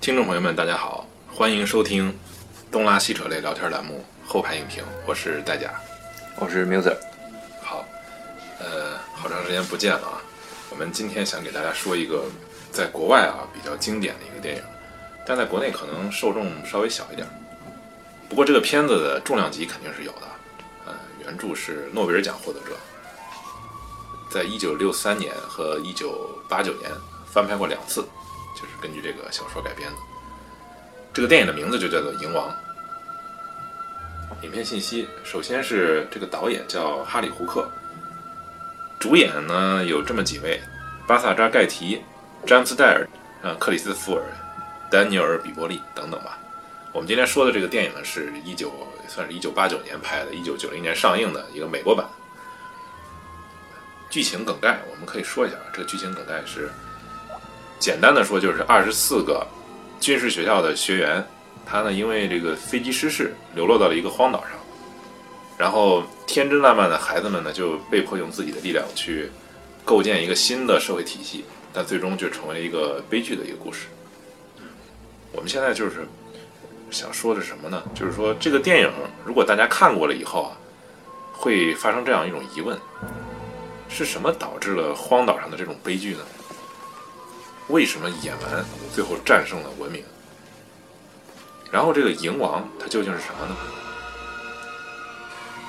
听众朋友们，大家好，欢迎收听东拉西扯类聊天栏目《后排影评》，我是戴甲。我是 Muser，好，呃，好长时间不见了啊。我们今天想给大家说一个在国外啊比较经典的一个电影，但在国内可能受众稍微小一点。不过这个片子的重量级肯定是有的。呃，原著是诺贝尔奖获得者，在一九六三年和一九八九年翻拍过两次，就是根据这个小说改编的。这个电影的名字就叫做《蝇王》。影片信息，首先是这个导演叫哈里·胡克，主演呢有这么几位：巴萨扎·盖提、詹姆斯·戴尔、呃克里斯·福尔、丹尼尔·比波利等等吧。我们今天说的这个电影呢，是一九算是一九八九年拍的，一九九零年上映的一个美国版。剧情梗概我们可以说一下，这个剧情梗概是简单的说，就是二十四个军事学校的学员。他呢，因为这个飞机失事，流落到了一个荒岛上，然后天真烂漫的孩子们呢，就被迫用自己的力量去构建一个新的社会体系，但最终就成为一个悲剧的一个故事。我们现在就是想说的什么呢？就是说这个电影，如果大家看过了以后啊，会发生这样一种疑问：是什么导致了荒岛上的这种悲剧呢？为什么野蛮最后战胜了文明？然后这个蝇王它究竟是什么呢？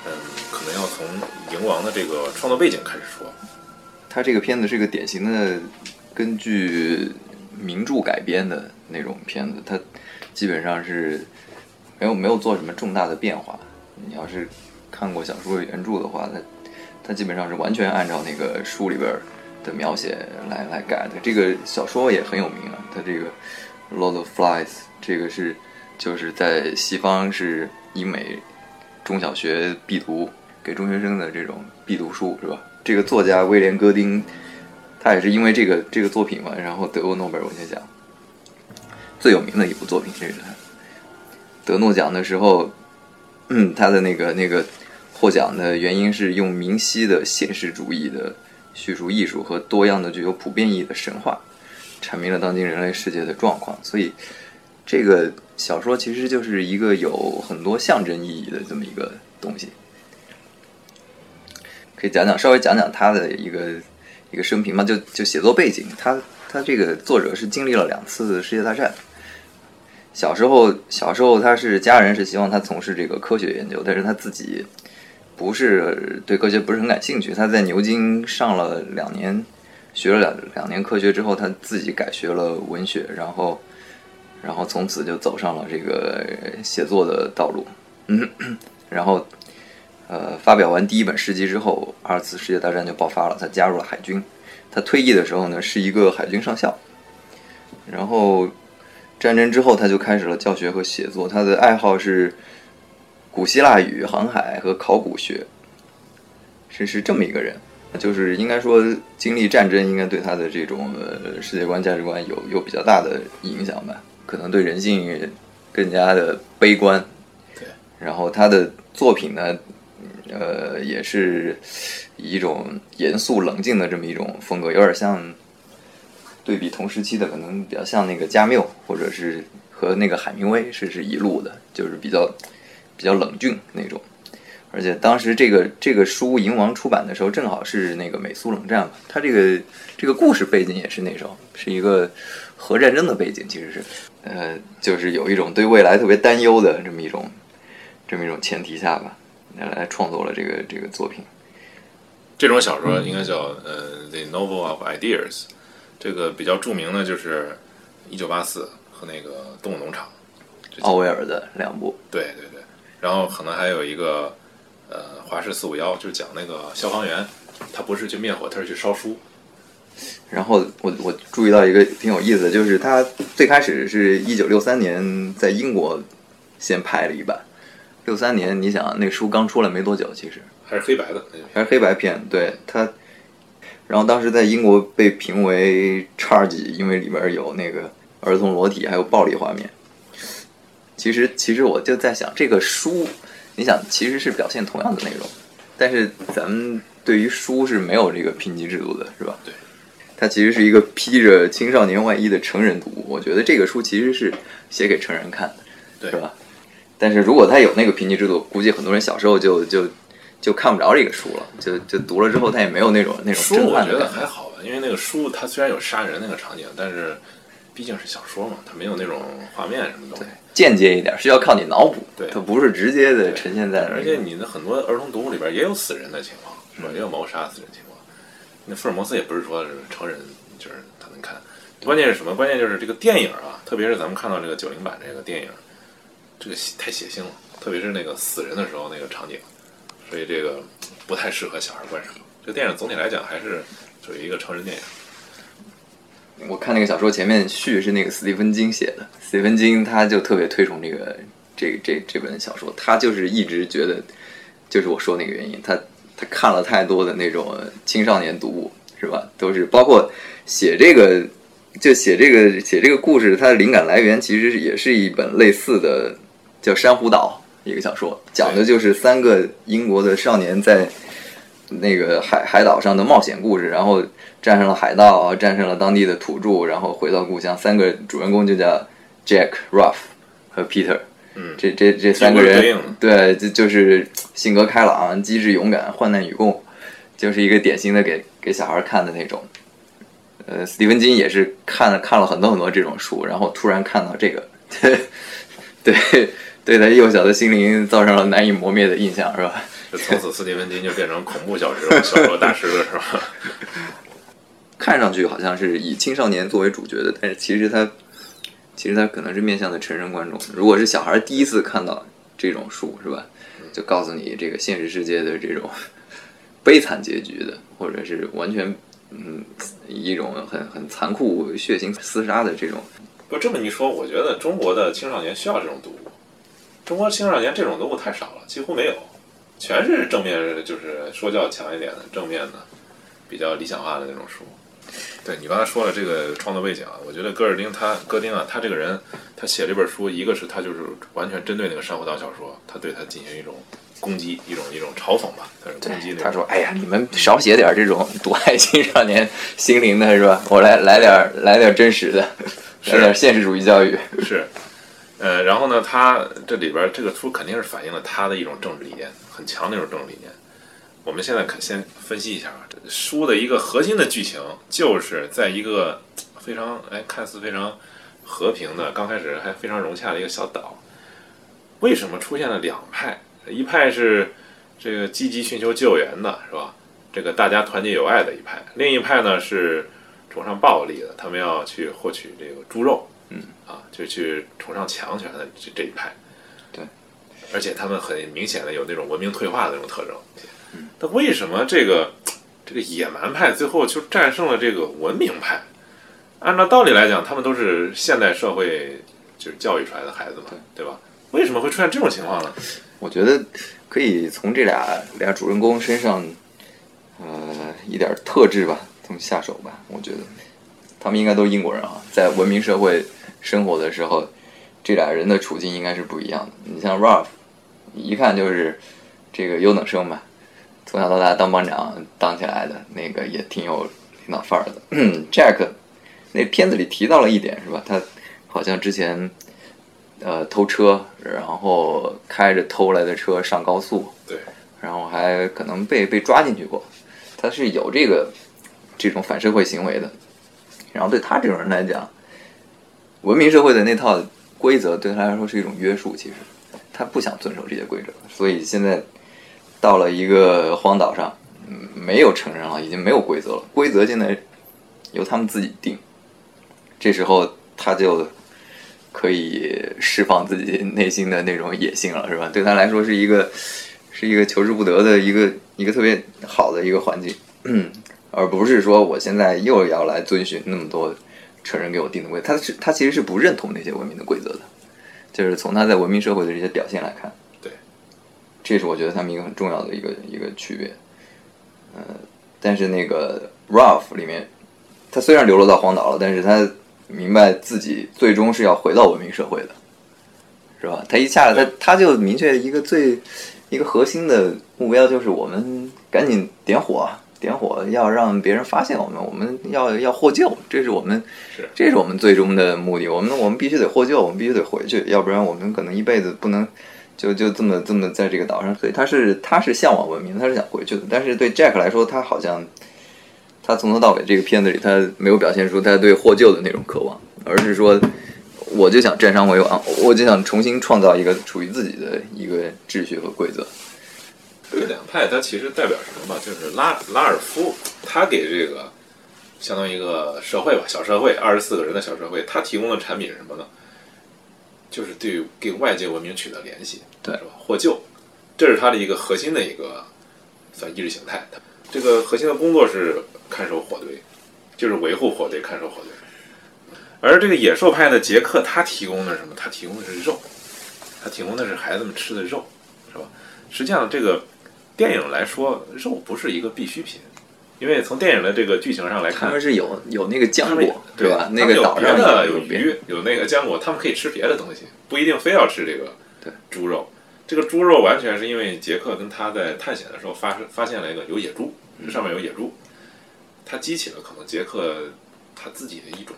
嗯，可能要从蝇王的这个创作背景开始说。它这个片子是一个典型的根据名著改编的那种片子，它基本上是没有没有做什么重大的变化。你要是看过小说原著的话，它它基本上是完全按照那个书里边的描写来来改的。这个小说也很有名啊，它这个《Lord of Flies》这个是。就是在西方是英美中小学必读，给中学生的这种必读书是吧？这个作家威廉·戈丁，他也是因为这个这个作品嘛，然后得过诺贝尔文学奖，最有名的一部作品，这是他得诺奖的时候，嗯，他的那个那个获奖的原因是用明晰的现实主义的叙述艺术和多样的具有普遍意义的神话，阐明了当今人类世界的状况，所以这个。小说其实就是一个有很多象征意义的这么一个东西，可以讲讲，稍微讲讲他的一个一个生平嘛，就就写作背景。他他这个作者是经历了两次世界大战，小时候小时候他是家人是希望他从事这个科学研究，但是他自己不是对科学不是很感兴趣。他在牛津上了两年，学了两两年科学之后，他自己改学了文学，然后。然后从此就走上了这个写作的道路，嗯，然后，呃，发表完第一本诗集之后，二次世界大战就爆发了，他加入了海军。他退役的时候呢，是一个海军上校。然后，战争之后，他就开始了教学和写作。他的爱好是古希腊语、航海和考古学，是是这么一个人。就是应该说，经历战争应该对他的这种呃世界观、价值观有有比较大的影响吧。可能对人性更加的悲观，对。然后他的作品呢，呃，也是以一种严肃冷静的这么一种风格，有点像对比同时期的，可能比较像那个加缪，或者是和那个海明威是是一路的，就是比较比较冷峻那种。而且当时这个这个书《蝇王》出版的时候，正好是那个美苏冷战嘛，他这个这个故事背景也是那时候是一个核战争的背景，其实是。呃，就是有一种对未来特别担忧的这么一种，这么一种前提下吧，来来创作了这个这个作品。这种小说应该叫呃《The Novel of Ideas》，这个比较著名的就是《一九八四》和那个《动物农场》，奥威尔的两部。对对对，然后可能还有一个呃《华氏四五幺》，就是讲那个消防员，他不是去灭火，他是去烧书。然后我我注意到一个挺有意思的，就是他最开始是一九六三年在英国先拍了一版，六三年你想那书刚出来没多久，其实还是黑白的，还是黑白片，对他，然后当时在英国被评为叉级，因为里边有那个儿童裸体还有暴力画面。其实其实我就在想，这个书你想其实是表现同样的内容，但是咱们对于书是没有这个评级制度的，是吧？对。它其实是一个披着青少年外衣的成人读物。我觉得这个书其实是写给成人看的，对是吧？但是如果它有那个评级制度，估计很多人小时候就就就看不着这个书了，就就读了之后，他也没有那种那种震书我觉得还好吧，因为那个书它虽然有杀人那个场景，但是毕竟是小说嘛，它没有那种画面什么东西。间接一点，需要靠你脑补，对它不是直接的呈现在那而。且你的很多儿童读物里边也有死人的情况，是吧？也有谋杀死人情况。那福尔摩斯也不是说是成人就是他能看，关键是什么？关键就是这个电影啊，特别是咱们看到这个九零版这个电影，这个太血腥了，特别是那个死人的时候那个场景，所以这个不太适合小孩观赏。这个电影总体来讲还是属于一个成人电影。我看那个小说前面序是那个斯蒂芬金写的，斯蒂芬金他就特别推崇这个这这这本小说，他就是一直觉得，就是我说那个原因，他他看了太多的那种青少年读物，是吧？都是包括写这个就写这个写这个故事，它的灵感来源其实也是一本类似的叫《珊瑚岛》一个小说，讲的就是三个英国的少年在那个海海岛上的冒险故事，然后战胜了海盗，战胜了当地的土著，然后回到故乡。三个主人公就叫 Jack、Ralph 和 Peter。嗯这这这三个人对，就就是性格开朗、机智勇敢、患难与共，就是一个典型的给给小孩看的那种。呃，斯蒂芬金也是看了看了很多很多这种书，然后突然看到这个，对，对他幼小的心灵造成了难以磨灭的印象，是吧？就从此斯蒂芬金就变成恐怖小说小说大师了，是吧？看上去好像是以青少年作为主角的，但是其实他其实他可能是面向的成人观众。如果是小孩第一次看到这种书，是吧？就告诉你这个现实世界的这种悲惨结局的，或者是完全嗯一种很很残酷、血腥厮杀的这种。不这么一说，我觉得中国的青少年需要这种读物。中国青少年这种读物太少了，几乎没有，全是正面，就是说教强一点的正面的，比较理想化的那种书。对你刚才说了这个创作背景啊，我觉得戈尔丁他戈丁啊，他这个人，他写这本书，一个是他就是完全针对那个珊瑚岛小说，他对他进行一种攻击，一种一种嘲讽吧，他是攻击那种。他说：“哎呀，你们少写点这种 毒害青少年心灵的，是吧？我来来点儿来点儿真实的，来点儿现实主义教育。”是，呃，然后呢，他这里边这个书肯定是反映了他的一种政治理念，很强的一种政治理念。我们现在可先分析一下啊，这书的一个核心的剧情就是在一个非常哎看似非常和平的，刚开始还非常融洽的一个小岛，为什么出现了两派？一派是这个积极寻求救援的，是吧？这个大家团结友爱的一派，另一派呢是崇尚暴力的，他们要去获取这个猪肉，啊，就去崇尚强权的这这一派。对，而且他们很明显的有那种文明退化的那种特征。那为什么这个这个野蛮派最后就战胜了这个文明派？按照道理来讲，他们都是现代社会就是教育出来的孩子嘛，对吧？为什么会出现这种情况呢？我觉得可以从这俩俩主人公身上，呃，一点特质吧，从下手吧。我觉得他们应该都是英国人啊，在文明社会生活的时候，这俩人的处境应该是不一样的。你像 Ralph，一看就是这个优等生嘛，从小到大当班长当起来的，那个也挺有领导范儿的。Jack，那片子里提到了一点是吧？他好像之前。呃，偷车，然后开着偷来的车上高速，对，然后还可能被被抓进去过，他是有这个这种反社会行为的。然后对他这种人来讲，文明社会的那套规则对他来说是一种约束，其实他不想遵守这些规则，所以现在到了一个荒岛上，没有成人了，已经没有规则了，规则现在由他们自己定。这时候他就。可以释放自己内心的那种野性了，是吧？对他来说是一个，是一个求之不得的一个一个特别好的一个环境，而不是说我现在又要来遵循那么多成人给我定的规则。他是他其实是不认同那些文明的规则的，就是从他在文明社会的这些表现来看，对，这是我觉得他们一个很重要的一个一个区别。呃，但是那个 Ralph 里面，他虽然流落到荒岛了，但是他。明白自己最终是要回到文明社会的，是吧？他一下来，他他就明确一个最一个核心的目标，就是我们赶紧点火，点火要让别人发现我们，我们要要获救，这是我们是这是我们最终的目的。我们我们必须得获救，我们必须得回去，要不然我们可能一辈子不能就就这么这么在这个岛上。所以他是他是向往文明，他是想回去的。但是对 Jack 来说，他好像他从头到尾这个片子里，他没有表现出他对获救的那种渴望，而是说。我就想占山为王，我就想重新创造一个属于自己的一个秩序和规则。这两派它其实代表什么嘛？就是拉拉尔夫，他给这个相当于一个社会吧，小社会，二十四个人的小社会，他提供的产品是什么呢？就是对给外界文明取得联系，对，是吧？获救，这是他的一个核心的一个算意识形态。这个核心的工作是看守火堆，就是维护火堆，看守火堆。而这个野兽派的杰克，他提供的是什么？他提供的是肉，他提供的是孩子们吃的肉，是吧？实际上，这个电影来说，肉不是一个必需品，因为从电影的这个剧情上来看，他们是有有那个浆果，对吧？那个岛上有鱼，有那个浆果，他们可以吃别的东西，不一定非要吃这个猪肉。这个猪肉完全是因为杰克跟他在探险的时候发生发现了一个有野猪，这上面有野猪，他激起了可能杰克他自己的一种。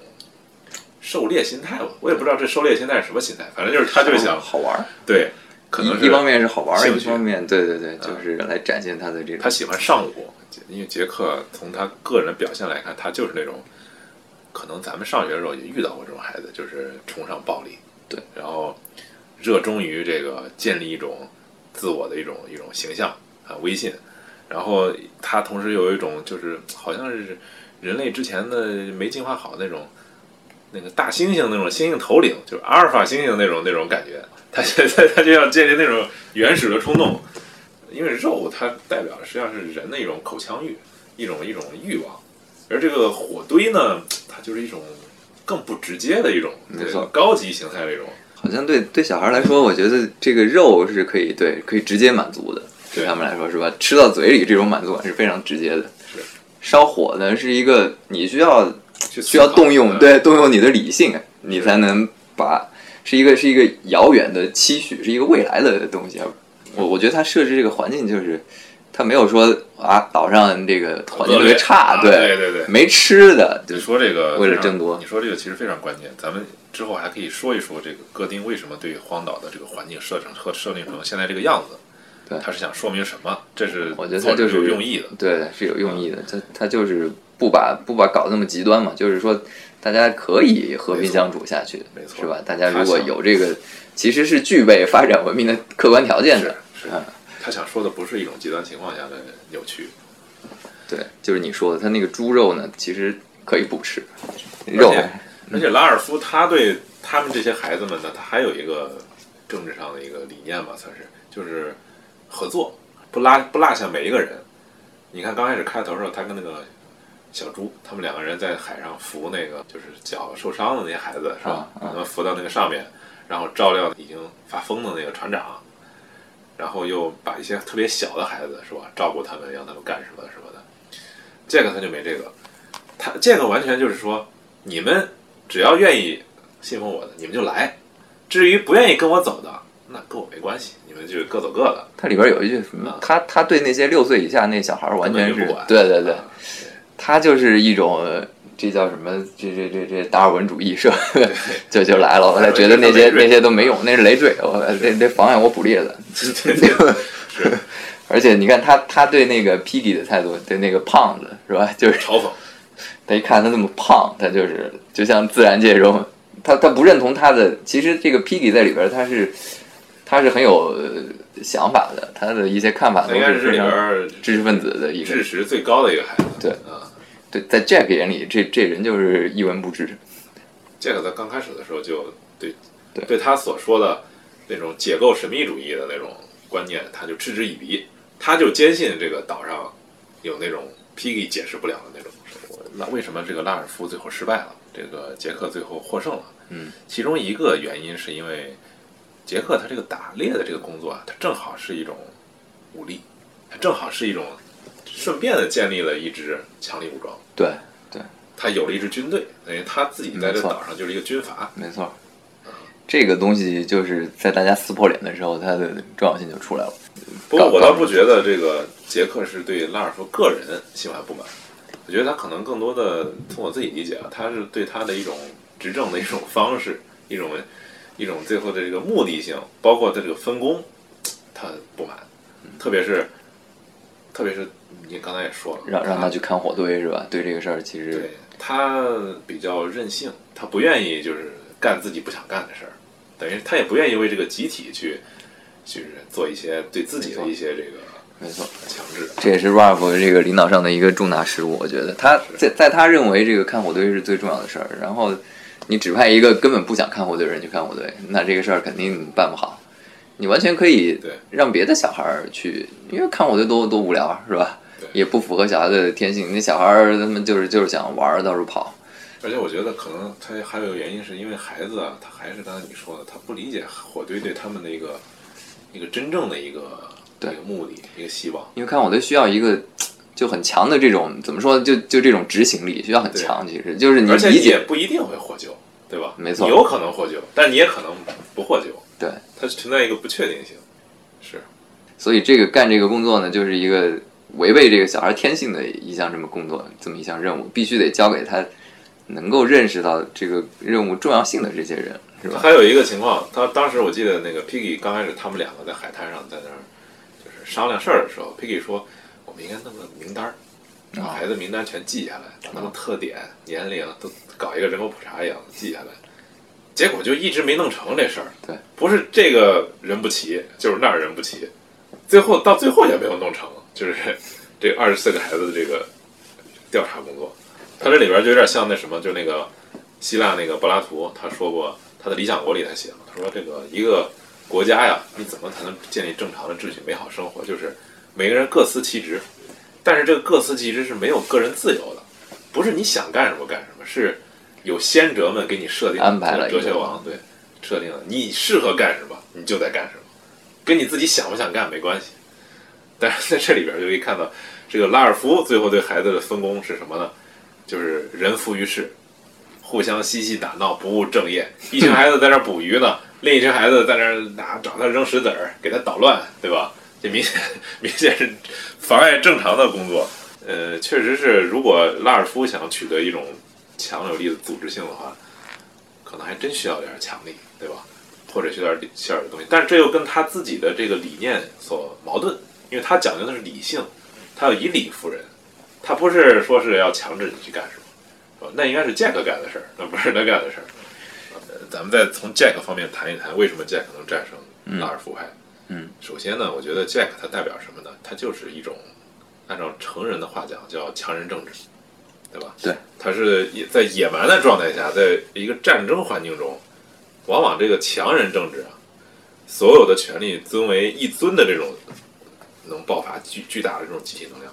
狩猎心态吧，我也不知道这狩猎心态是什么心态，反正就是他就是想好玩，对，可能一方面是好玩，一方面对对对，就是来展现他的这种。他喜欢上午，因为杰克从他个人的表现来看，他就是那种，可能咱们上学的时候也遇到过这种孩子，就是崇尚暴力，对，然后热衷于这个建立一种自我的一种一种形象啊威信，然后他同时有一种就是好像是人类之前的没进化好那种。那个大猩猩那种猩猩头领，就是阿尔法猩猩那种那种感觉，他现在他就要建立那种原始的冲动，因为肉它代表的实际上是人的一种口腔欲，一种一种欲望，而这个火堆呢，它就是一种更不直接的一种，没错，高级形态的一种。好像对对小孩来说，我觉得这个肉是可以对可以直接满足的，对他们来说是吧？吃到嘴里这种满足感是非常直接的。是烧火呢，是一个你需要。需要动用对动用你的理性，你才能把是一个是一个遥远的期许，是一个未来的东西。我我觉得他设置这个环境就是，他没有说啊岛上这个环境特别差，对对对，没吃的。你说这个为了争夺，你说这个其实非常关键。咱们之后还可以说一说这个戈丁为什么对荒岛的这个环境设成和设定成现在这个样子。对，他是想说明什么？这是我觉得他就是有用意的，对，是有用意的。他他就是。不把不把搞那么极端嘛，就是说，大家可以和平相处下去，没错，是吧？大家如果有这个，其实是具备发展文明的客观条件的。是，他想说的不是一种极端情况下的扭曲。对，就是你说的，他那个猪肉呢，其实可以不吃肉。而且拉尔夫他对他们这些孩子们呢，他还有一个政治上的一个理念吧，算是就是合作，不拉不落下每一个人。你看刚开始开头的时候，他跟那个。小猪，他们两个人在海上扶那个就是脚受伤的那些孩子，是吧？把他们扶到那个上面，然后照料已经发疯的那个船长，然后又把一些特别小的孩子，是吧？照顾他们，让他们干什么什么的。这个他就没这个，他这个完全就是说，你们只要愿意信奉我的，你们就来；至于不愿意跟我走的，那跟我没关系，你们就各走各的。它里边有一句什么？他他对那些六岁以下那小孩完全是不管，对对对。他就是一种，这叫什么？这这这这达尔文主义是吧？就就来了，我才觉得那些那些都没用，那是累赘，我 那那妨碍我捕猎的。是，而且你看他他对那个 Piggy 的态度，对那个胖子是吧？就是嘲讽。他一看他那么胖，他就是就像自然界中，他他不认同他的。其实这个 Piggy 在里边，他是他是很有想法的，他的一些看法都是非常知识分子的一个知识最高的一个孩子。对啊。对，在 Jack 眼里，这这人就是一文不值。Jack 在刚开始的时候就对对对他所说的那种解构神秘主义的那种观念，他就嗤之以鼻。他就坚信这个岛上有那种 Piggy 解释不了的那种。那为什么这个拉尔夫最后失败了？这个杰克最后获胜了？嗯，其中一个原因是因为杰克他这个打猎的这个工作啊，他正好是一种武力，他正好是一种。顺便的建立了一支强力武装，对对，他有了一支军队，等于他自己在这岛上就是一个军阀，没错。这个东西就是在大家撕破脸的时候，它的重要性就出来了。不过我倒不觉得这个杰克是对拉尔夫个人心怀不满。我觉得他可能更多的从我自己理解啊，他是对他的一种执政的一种方式，一种一种最后的这个目的性，包括他这个分工，他不满。特别是特别是你刚才也说了，让让他去看火堆是吧？对这个事儿，其实对他比较任性，他不愿意就是干自己不想干的事儿，等于他也不愿意为这个集体去去做一些对自己的一些这个没错，强制。这也是 Ralph 这个领导上的一个重大失误。我觉得他在在他认为这个看火堆是最重要的事儿，然后你指派一个根本不想看火堆的人去看火堆，那这个事儿肯定办不好。你完全可以对让别的小孩儿去，因为看火堆多多无聊啊，是吧对？也不符合小孩的天性。那小孩儿他们就是就是想玩儿，到处跑。而且我觉得可能他还有原因，是因为孩子啊，他还是刚才你说的，他不理解火堆对他们的一个一个真正的一个对一个目的，一个希望。因为看火堆需要一个就很强的这种怎么说，就就这种执行力需要很强。其实就是你理解不一定会获救，对吧？没错有可能获救，但你也可能不获救，对，它存在一个不确定性。是，所以这个干这个工作呢，就是一个违背这个小孩天性的一项这么工作，这么一项任务，必须得交给他能够认识到这个任务重要性的这些人，是吧？还有一个情况，他当时我记得那个 Piggy 刚开始他们两个在海滩上在那儿就是商量事儿的时候，Piggy 说我们应该弄个名单儿，把孩子名单全记下来，把他们特点、年龄都搞一个人口普查一样的记下来。结果就一直没弄成这事儿。对，不是这个人不齐，就是那儿人不齐，最后到最后也没有弄成，就是这二十四个孩子的这个调查工作。他这里边就有点像那什么，就那个希腊那个柏拉图，他说过他的《理想国》里他写了，他说这个一个国家呀，你怎么才能建立正常的秩序、美好生活？就是每个人各司其职，但是这个各司其职是没有个人自由的，不是你想干什么干什么，是有先哲们给你设定安排了哲学王对设定了你适合干什么，你就得干什么，跟你自己想不想干没关系。但是在这里边就可以看到，这个拉尔夫最后对孩子的分工是什么呢？就是人浮于事，互相嬉戏打闹，不务正业。一群孩子在那儿捕鱼呢，另一群孩子在那儿拿找他扔石子儿，给他捣乱，对吧？这明显明显是妨碍正常的工作。呃，确实是，如果拉尔夫想取得一种强有力的组织性的话，可能还真需要点强力，对吧？或者需要点需要点东西。但是这又跟他自己的这个理念所矛盾，因为他讲究的是理性，他要以理服人，他不是说是要强制你去干什么？那应该是 Jack 干的事儿，那不是他干的事儿。呃，咱们再从 Jack 方面谈一谈，为什么 Jack 能战胜拉尔夫派？嗯，首先呢，我觉得 Jack 他代表什么呢？它就是一种按照成人的话讲叫强人政治，对吧？对，他是野在野蛮的状态下，在一个战争环境中，往往这个强人政治啊，所有的权利尊为一尊的这种，能爆发巨巨大的这种集体能量，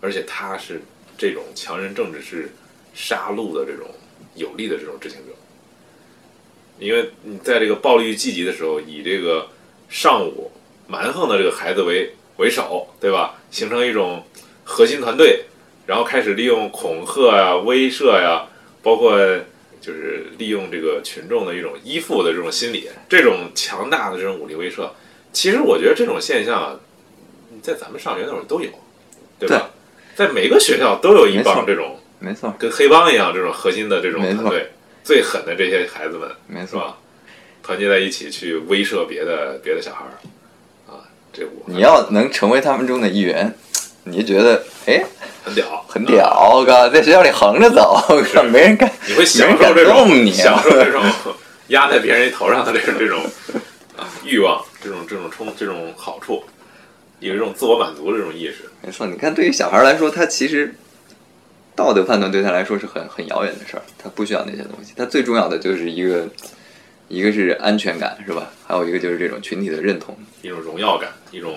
而且他是这种强人政治是杀戮的这种有力的这种执行者，因为你在这个暴力聚集的时候，以这个尚武蛮横的这个孩子为为首，对吧？形成一种核心团队，然后开始利用恐吓呀、威慑呀，包括就是利用这个群众的一种依附的这种心理，这种强大的这种武力威慑，其实我觉得这种现象啊，在咱们上学那会儿都有，对吧？在每个学校都有一帮这种没错，跟黑帮一样这种核心的这种团队，最狠的这些孩子们，没错。是吧？团结在一起去威慑别的别的小孩儿，啊，这我你要能成为他们中的一员，你就觉得哎很屌，很屌，我靠，在学校里横着走，我靠，没人敢，你会享受这种动你啊。享受这种压在别人头上的这种这种啊欲望，这种这种冲这种好处，有一种自我满足的这种意识。没错，你看，对于小孩来说，他其实道德判断对他来说是很很遥远的事儿，他不需要那些东西，他最重要的就是一个，一个是安全感，是吧？还有一个就是这种群体的认同。一种荣耀感，一种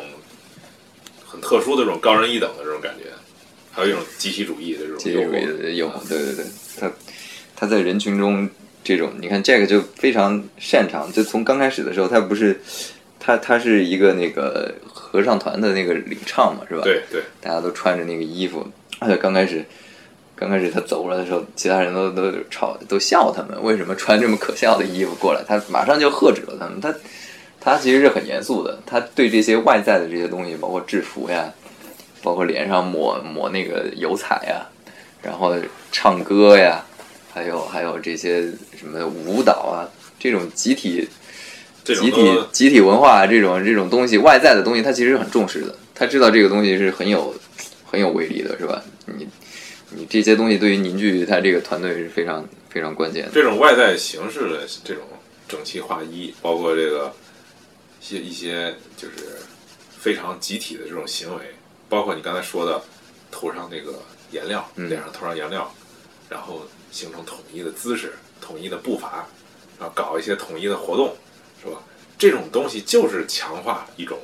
很特殊的这种高人一等的这种感觉，还有一种集体主义的这种集体主义。的诱惑，对对对，他他在人群中这种，你看 Jack 就非常擅长，就从刚开始的时候，他不是他他是一个那个合唱团的那个领唱嘛，是吧？对对，大家都穿着那个衣服，而且刚开始，刚开始他走了的时候，其他人都都吵都笑他们为什么穿这么可笑的衣服过来，他马上就喝止了他们。他他其实是很严肃的，他对这些外在的这些东西，包括制服呀，包括脸上抹抹那个油彩呀，然后唱歌呀，还有还有这些什么舞蹈啊，这种集体集体集体文化这种这种东西，外在的东西，他其实很重视的。他知道这个东西是很有很有威力的，是吧？你你这些东西对于凝聚他这个团队是非常非常关键的。这种外在形式的这种整齐划一，包括这个一些一些就是非常集体的这种行为，包括你刚才说的涂上那个颜料，嗯脸上涂上颜料，然后形成统一的姿势、统一的步伐，然后搞一些统一的活动，是吧？这种东西就是强化一种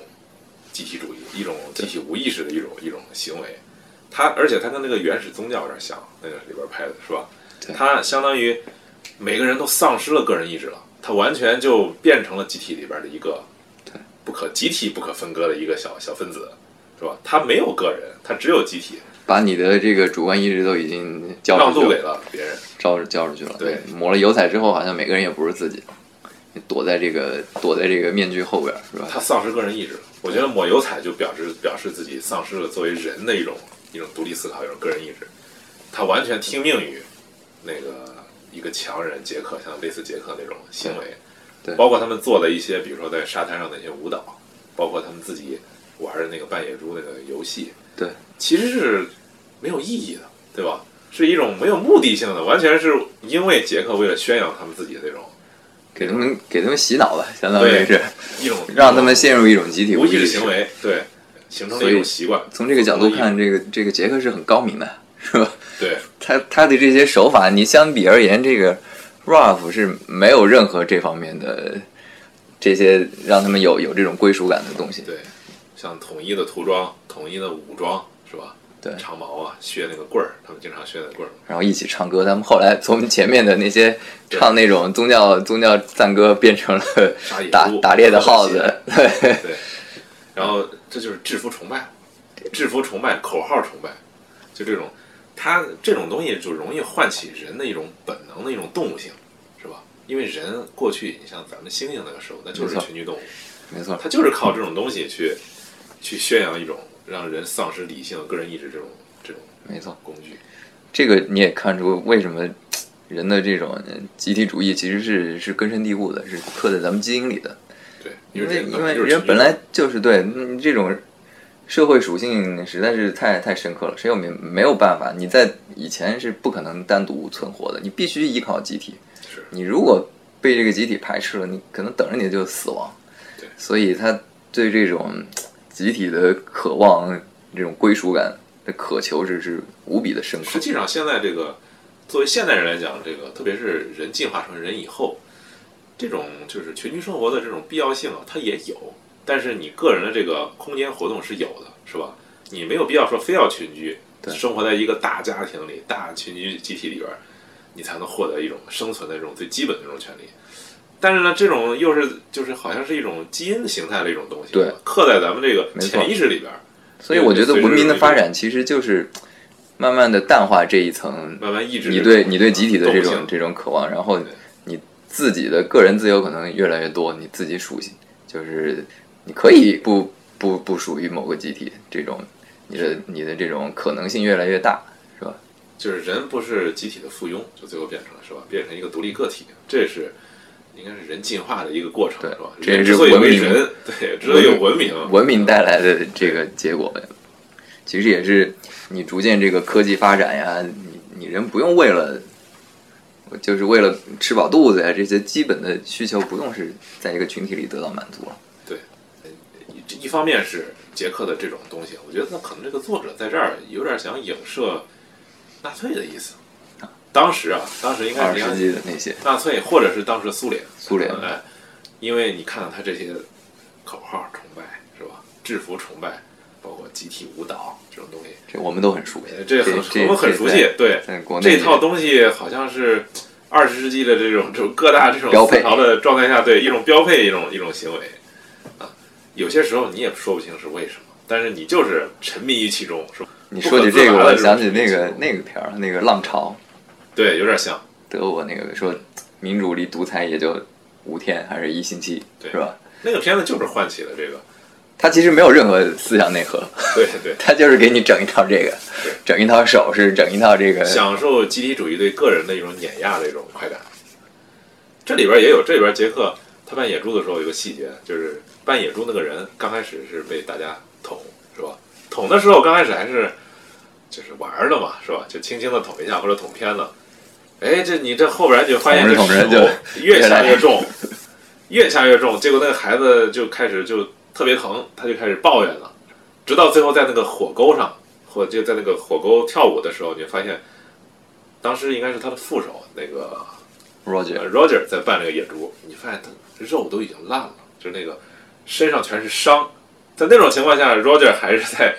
集体主义，一种集体无意识的一种一种行为。它而且它跟那个原始宗教有点像，那个里边拍的是吧？对它相当于每个人都丧失了个人意志了，它完全就变成了集体里边的一个对不可集体不可分割的一个小小分子，是吧？他没有个人，他只有集体，把你的这个主观意志都已经交让渡给了，别人。交交出去了。对抹了油彩之后，好像每个人也不是自己，你躲在这个躲在这个面具后边，是吧？他丧失个人意志了。我觉得抹油彩就表示表示自己丧失了作为人的一种一种独立思考，一种个人意志。他完全听命于那个一个强人杰克，像类似杰克那种行为。对对包括他们做的一些，比如说在沙滩上的一些舞蹈，包括他们自己玩的那个扮野猪那个游戏，对，其实是没有意义的，对吧？是一种没有目的性的，完全是因为杰克为了宣扬他们自己的那种给他们给他们洗脑吧，相当于是一种 让他们陷入一种集体无意意识识行。为，对，形成了一种习惯。从这个角度看，这个这个杰克是很高明的，是吧？对，他他的这些手法，你相比而言，这个 Ralph 是没有任何这方面的这些让他们有有这种归属感的东西。对，像统一的涂装、统一的武装，是吧？对。长矛啊，削那个棍儿，他们经常削那棍儿。然后一起唱歌，他们后来从前面的那些唱那种宗教宗教赞歌，变成了打打猎的耗子，对 对，然后这就是制服崇拜，制服崇拜、口号崇拜，就这种，它这种东西就容易唤起人的一种本能的一种动物性，是吧？因为人过去，你像咱们猩猩那个时候，那就是群居动物，没错，它就是靠这种东西去去宣扬一种让人丧失理性、个人意志这种这种没错。工具。这个你也看出为什么人的这种集体主义其实是是根深蒂固的，是刻在咱们基因里的。对，因为因为人本来就是对嗯这种社会属性实在是太太深刻了，谁也没没有办法，你在以前是不可能单独存活的，你必须依靠集体。是你如果被这个集体排斥了，你可能等着你就死亡。对所以他对这种集体的渴望、这种归属感的渴求是是无比的深刻实。际上，现在这个作为现代人来讲，这个特别是人进化成人以后，这种就是群居生活的这种必要性啊，它也有。但是你个人的这个空间活动是有的，是吧？你没有必要说非要群居，对生活在一个大家庭里、大群居集体里边儿，你才能获得一种生存的这种最基本的这种权利。但是呢，这种又是就是好像是一种基因形态的一种东西，对，刻在咱们这个潜意识里边儿，所以我觉得文明的发展其实就是慢慢的淡化这一层慢慢抑制你对你对集体的这种这种渴望，然后你自己的个人自由可能越来越多，你自己属性就是你可以不不不属于某个集体，这种你的你的这种可能性越来越大，是吧？就是人不是集体的附庸，就最后变成了是吧？变成一个独立个体，这是应该是人进化的一个过程，对？这也是文明人，对，之所以有文明，文明带来的这个结果，其实也是你逐渐这个科技发展呀，你你人不用为了，就是为了吃饱肚子呀这些基本的需求，不用是在一个群体里得到满足了。这一方面是捷克的这种东西，我觉得那可能这个作者在这儿有点想影射纳粹的意思。当时啊，当时应该二十世是你看纪的那些纳粹或者是当时苏联，苏联哎，因为你看到他这些口号崇拜是吧？制服崇拜，包括集体舞蹈这种东西，这我们都很熟悉呃，这很这我们很熟悉，对，这套东西好像是二十世纪的这种这种各大这种思潮的状态下，对一种标配一种一种行为啊。有些时候你也说不清是为什么，但是你就是沉迷于其中，是吧？你说起这个，我想起那个那个片儿，那个《浪潮对，有点像，》，德国那个说民主离独裁也就五天还是一星期，对是吧？那个片子就是唤起了这个他其实没有任何思想内核，对 对，他就是给你整一套这个对，整一套手势，整一套这个。享受集体主义对个人的一种碾压的一种快感。这里边也有，这里边杰克他扮野猪的时候有一个细节，就是扮野猪那个人刚开始是被大家捅，是吧？捅的时候刚开始还是就是玩的嘛，是吧？就轻轻的捅一下或者捅偏了。哎，这你这后边就发现这捅着捅着手越下越重，越下越重，结果那个孩子就开始就特别疼，他就开始抱怨了，直到最后在那个火沟上，或就在那个火沟跳舞的时候，你发现当时应该是他的副手那个 Roger，呃 Roger 在扮那个野猪，你发现他肉都已经烂了，就是那个身上全是伤，在那种情况下，Roger 还是在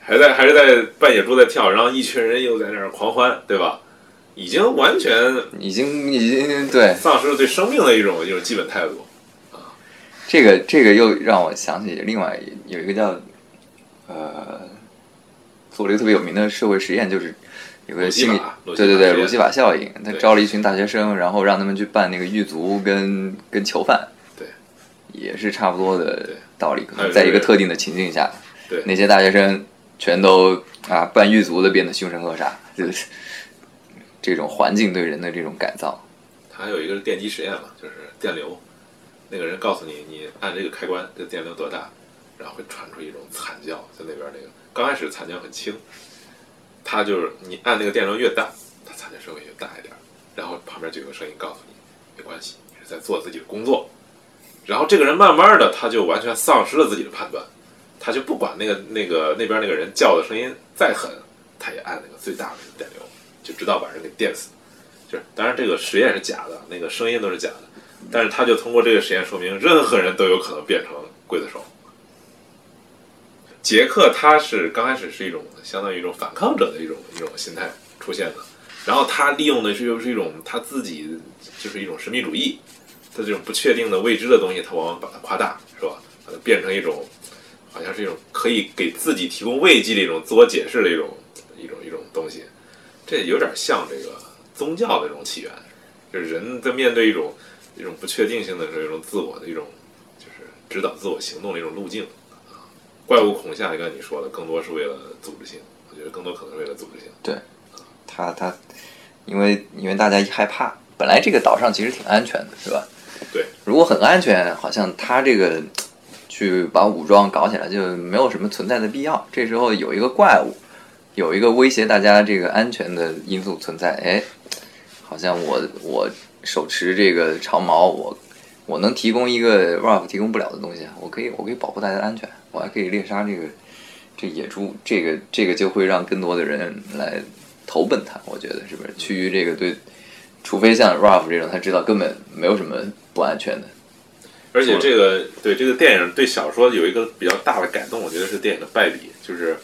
还在还是在扮野猪在跳，然后一群人又在那儿狂欢，对吧？已经完全已经已经对。丧失了对生命的一种一种基本态度。啊。这个这个又让我想起另外有一个叫呃做了一个特别有名的社会实验，就是有个西心理对对对法实验。鲁西法效应，他招了一群大学生，然后让他们去办那个狱卒跟跟囚犯，对，也是差不多的道理，可能在一个这个特定的情境下，对。那些大学生全都啊扮狱卒的变得凶神恶煞，就是这种环境对人的这种改造。还有一个是电击实验嘛，就是电流，那个人告诉你，你按这个开关，这电流多大，然后会传出一种惨叫，在那边那个刚开始惨叫很轻，他就是你按那个电流越大，他惨叫声会越大一点，然后旁边就有个声音告诉你，没关系，你是在做自己的工作，然后这个人慢慢的他就完全丧失了自己的判断，他就不管那个那个那边那个人叫的声音再狠，他也按那个最大的电流，就直到把人给电死。就是，当然这个实验是假的，那个声音都是假的，但是他就通过这个实验说明，任何人都有可能变成刽子手。杰克他是刚开始是一种相当于一种反抗者的一种一种心态出现的，然后他利用的是又是一种他自己就是一种神秘主义，他这种不确定的未知的东西，他往往把它夸大，是吧？把它变成一种好像是一种可以给自己提供慰藉的一种自我解释的一种一种一种东西，这有点像这个宗教的这种起源，就是人在面对一种一种不确定性的时候，一种自我的一种就是指导自我行动的一种路径啊。怪物恐吓，就刚才你说的，更多是为了组织性，我觉得更多可能是为了组织性。对他他，因为因为大家一害怕，本来这个岛上其实挺安全的，是吧？对。如果很安全，好像他这个去把武装搞起来就没有什么存在的必要。这时候有一个怪物，有一个威胁大家这个安全的因素存在，哎，好像我我手持这个长矛，我我能提供一个 Ralph 提供不了的东西，我可以我可以保护大家的安全，我还可以猎杀这个这野猪，这个这个就会让更多的人来投奔他，我觉得是不是？趋于这个对，除非像 Ralph 这种，他知道根本没有什么不安全的。而且这个对这个电影对小说有一个比较大的改动，我觉得是电影的败笔，就是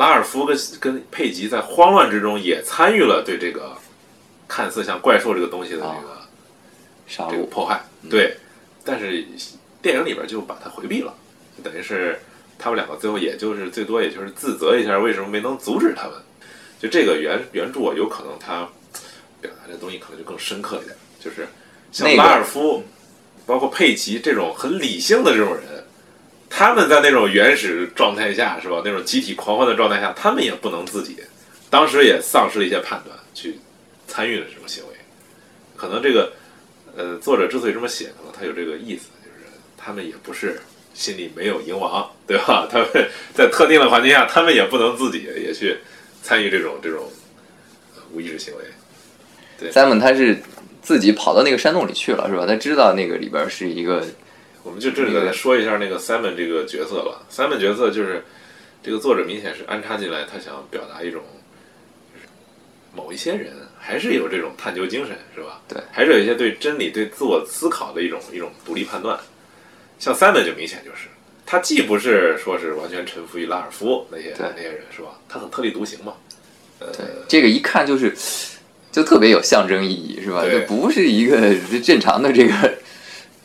拉尔夫跟跟佩吉在慌乱之中也参与了对这个看似像怪兽这个东西的这个、杀戮，这个迫害，对，但是电影里边就把它回避了，就等于是他们两个最后也就是最多也就是自责一下为什么没能阻止他们，就这个原原著啊，有可能他表达的东西可能就更深刻一点，就是像那个拉尔夫，包括佩奇这种很理性的这种人，他们在那种原始状态下是吧？那种集体狂欢的状态下，他们也不能自己，当时也丧失了一些判断，去参与了这种行为。可能这个呃，作者之所以这么写，可能他有这个意思，就是他们也不是心里没有赢王，对吧？他们在特定的环境下，他们也不能自己也去参与这种这种无意识行为。Simon 他是自己跑到那个山洞里去了，是吧？他知道那个里边是一个我们就这里再说一下那个 Simon 这个角色吧。Simon 角色就是这个作者明显是安插进来，他想表达一种，就是某一些人还是有这种探究精神，是吧？对，还是有一些对真理、对自我思考的一种一种独立判断。像 Simon 就明显就是，他既不是说是完全臣服于拉尔夫那些对那些人，是吧？他很特立独行嘛。呃，对，这个一看就是就特别有象征意义，是吧？对这不是一个正常的这个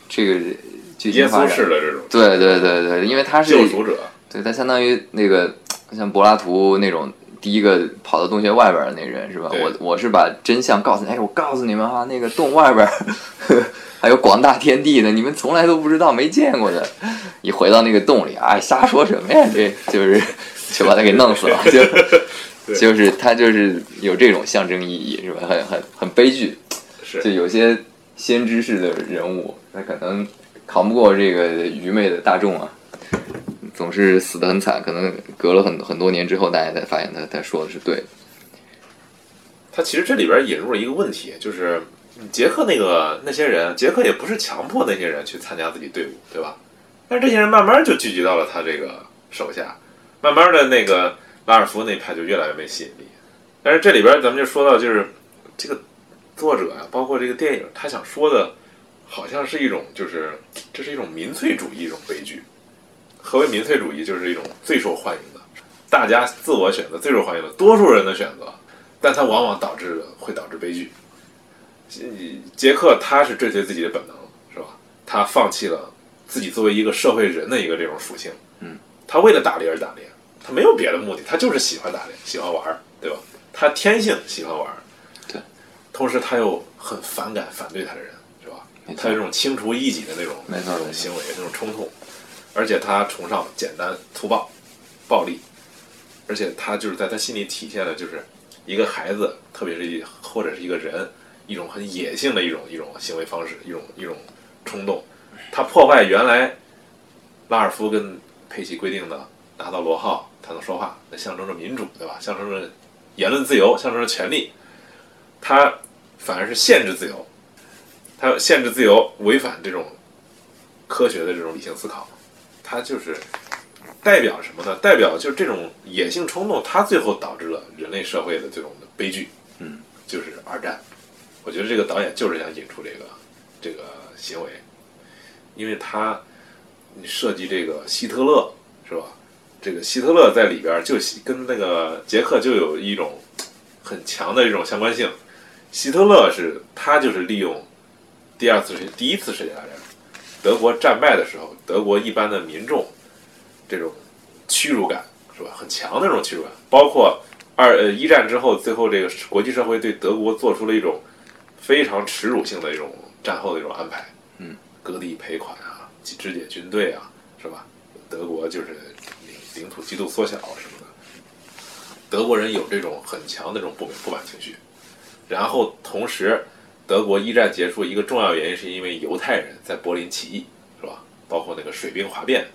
这个剧耶稣情发展。式的这种对对对对，因为他是救赎者，对他相当于那个 像柏拉图那种第一个跑到洞穴外边儿的那人是吧？我我是把真相告诉你，哎，我告诉你们哈、那个洞外边儿 还有广大天地呢，你们从来都不知道、没见过的。一回到那个洞里，哎，瞎说什么呀？这就是就把他给弄死了，就就是他就是有这种象征意义是吧？很很很悲剧。就有些先知式的人物，他可能扛不过这个愚昧的大众啊，总是死得很惨。可能隔了很很多年之后，大家才发现他他说的是对的。他其实这里边引入了一个问题，就是杰克那个那些人，杰克也不是强迫那些人去参加自己队伍，对吧？但是这些人慢慢就聚集到了他这个手下，慢慢的那个拉尔夫那派就越来越没吸引力。但是这里边咱们就说到，就是这个作者啊，包括这个电影，他想说的，好像是一种就是这是一种民粹主义一种悲剧。何为民粹主义？就是一种最受欢迎的，大家自我选择最受欢迎的多数人的选择。但它往往导致会导致悲剧。杰克他是追随自己的本能，是吧？他放弃了自己作为一个社会人的一个这种属性，嗯，他为了打猎而打猎，他没有别的目的，他就是喜欢打猎，喜欢玩儿，对吧？他天性喜欢玩儿，对，同时他又很反感反对他的人，他有这种清除异己的那种没错那种行为，那种冲突，而且他崇尚简单粗暴、暴力，而且他就是在他心里体现的就是一个孩子，特别是一或者是一个人，一种很野性的一种一种行为方式，一种一种冲动。他破坏原来拉尔夫跟佩奇规定的拿到罗号他能说话，那象征着民主，对吧？象征着言论自由，象征着权利。他反而是限制自由，他限制自由，违反这种科学的这种理性思考。他就是代表什么呢？代表就是这种野性冲动，它最后导致了人类社会的这种的悲剧。嗯，就是二战。我觉得这个导演就是想引出这个这个行为，因为他你设计这个希特勒是吧？这个希特勒在里边就跟那个杰克就有一种很强的这种相关性。希特勒是他就是利用第二次世第一次世界大战德国战败的时候，德国一般的民众这种屈辱感是吧？很强的这种屈辱感，包括二呃一战之后，最后这个国际社会对德国做出了一种非常耻辱性的一种战后的一种安排，嗯，割地赔款啊，肢解军队啊，是吧？德国就是领领土极度缩小什么的，德国人有这种很强的这种不满不满情绪，然后同时，德国一战结束一个重要原因是因为犹太人在柏林起义，是吧？包括那个水兵哗变，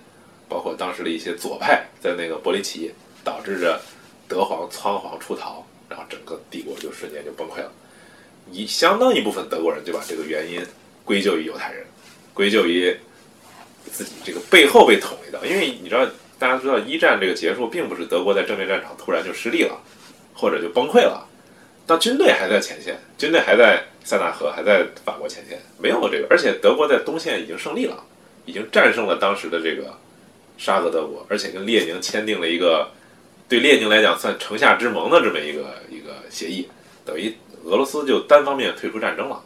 包括当时的一些左派在那个柏林起义，导致着德皇仓皇出逃，然后整个帝国就瞬间就崩溃了。一相当一部分德国人就把这个原因归咎于犹太人，归咎于自己这个背后被捅一刀，因为你知道，大家知道一战这个结束，并不是德国在正面战场突然就失利了，或者就崩溃了。当军队还在前线，军队还在塞纳河，还在法国前线，没有这个，而且德国在东线已经胜利了，已经战胜了当时的这个沙俄德国，而且跟列宁签订了一个对列宁来讲算城下之盟的这么一个一个协议，等于俄罗斯就单方面退出战争了。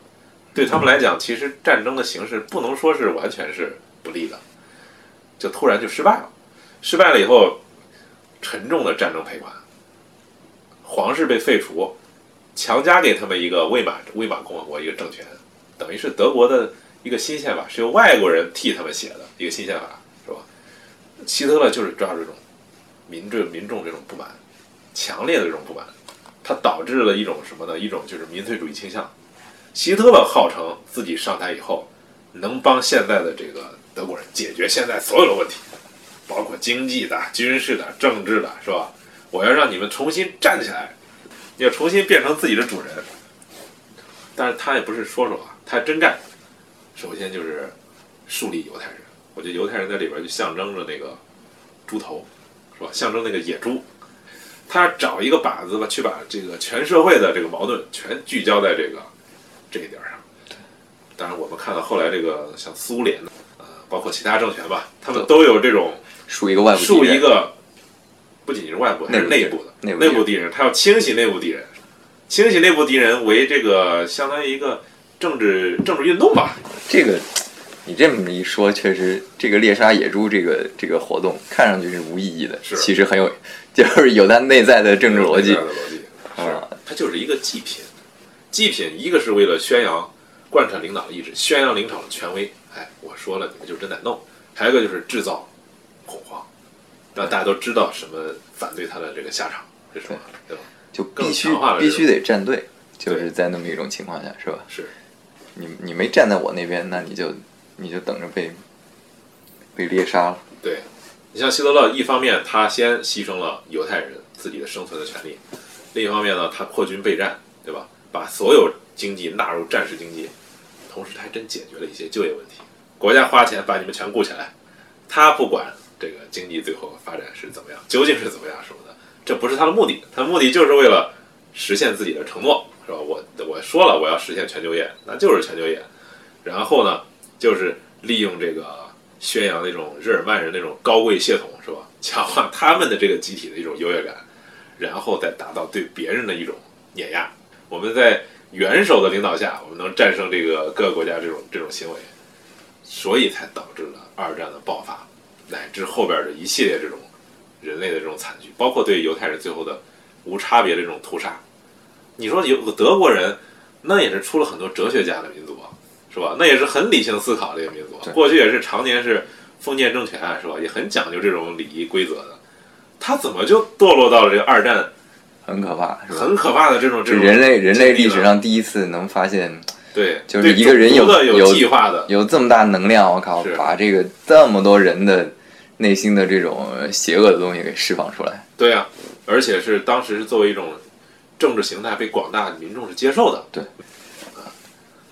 对他们来讲，其实战争的形势不能说是完全是不利的，就突然就失败了。失败了以后，沉重的战争赔款，皇室被废除，强加给他们一个魏玛魏玛共和国一个政权，等于是德国的一个新宪法，是由外国人替他们写的一个新宪法，是吧？希特勒就是抓住这种民众民众这种不满，强烈的这种不满，它导致了一种什么呢？一种就是民粹主义倾向。希特勒号称自己上台以后，能帮现在的这个德国人解决现在所有的问题，包括经济的、军事的、政治的，是吧？我要让你们重新站起来，要重新变成自己的主人。但是他也不是说说啊，他真干。首先就是树立犹太人，我觉得犹太人在里边就象征着那个猪头，是吧？象征那个野猪。他找一个靶子吧，去把这个全社会的这个矛盾全聚焦在这个这一点上。当然，我们看到后来这个像苏联的，呃，包括其他政权吧，他们都有这种树一个外部敌树一个，不仅仅是外部，还是内部的内部敌人内部敌人，他要清洗内部敌人，清洗内部敌人为这个相当于一个政治政治运动吧。这个你这么一说，确实这个猎杀野猪这个这个活动看上去是无意义的，其实很有，就是有它内在的政治逻辑有。内在的逻辑是啊，它就是一个祭品。祭品一个是为了宣扬、贯彻领导的意志，宣扬领导的权威。哎，我说了，你们就真得弄。还有一个就是制造恐慌，让大家都知道什么反对他的这个下场是什么，对吧？就更必须强化了必须得站队，就是在那么一种情况下，是吧？是，你你没站在我那边，那你就你就等着被被猎杀了。对。你像希特勒，一方面他先牺牲了犹太人自己的生存的权利，另一方面呢，他扩军备战，对吧？把所有经济纳入战时经济，同时他还真解决了一些就业问题。国家花钱把你们全雇起来，他不管这个经济最后发展是怎么样，究竟是怎么样什么的，这不是他的目的，他的目的就是为了实现自己的承诺，是吧？我我说了我要实现全球业，那就是全球业。然后呢，就是利用这个宣扬那种日耳曼人那种高贵血统，是吧？强化他们的这个集体的一种优越感，然后再达到对别人的一种碾压。我们在元首的领导下，我们能战胜这个各个国家这种这种行为，所以才导致了二战的爆发，乃至后边的一系列这种人类的这种惨剧，包括对犹太人最后的无差别的这种屠杀。你说有个德国人，那也是出了很多哲学家的民族啊，是吧？那也是很理性思考的一个民族啊，过去也是常年是封建政权啊，是吧？也很讲究这种礼仪规则的。他怎么就堕落到了这个二战很可怕，是吧？很可怕的这种这种是人类人类历史上第一次能发现对，就是一个人有有计划的，有这么大能量，我靠，把这个这么多人的内心的这种邪恶的东西给释放出来。对啊，而且是当时是作为一种政治形态被广大民众是接受的。对啊，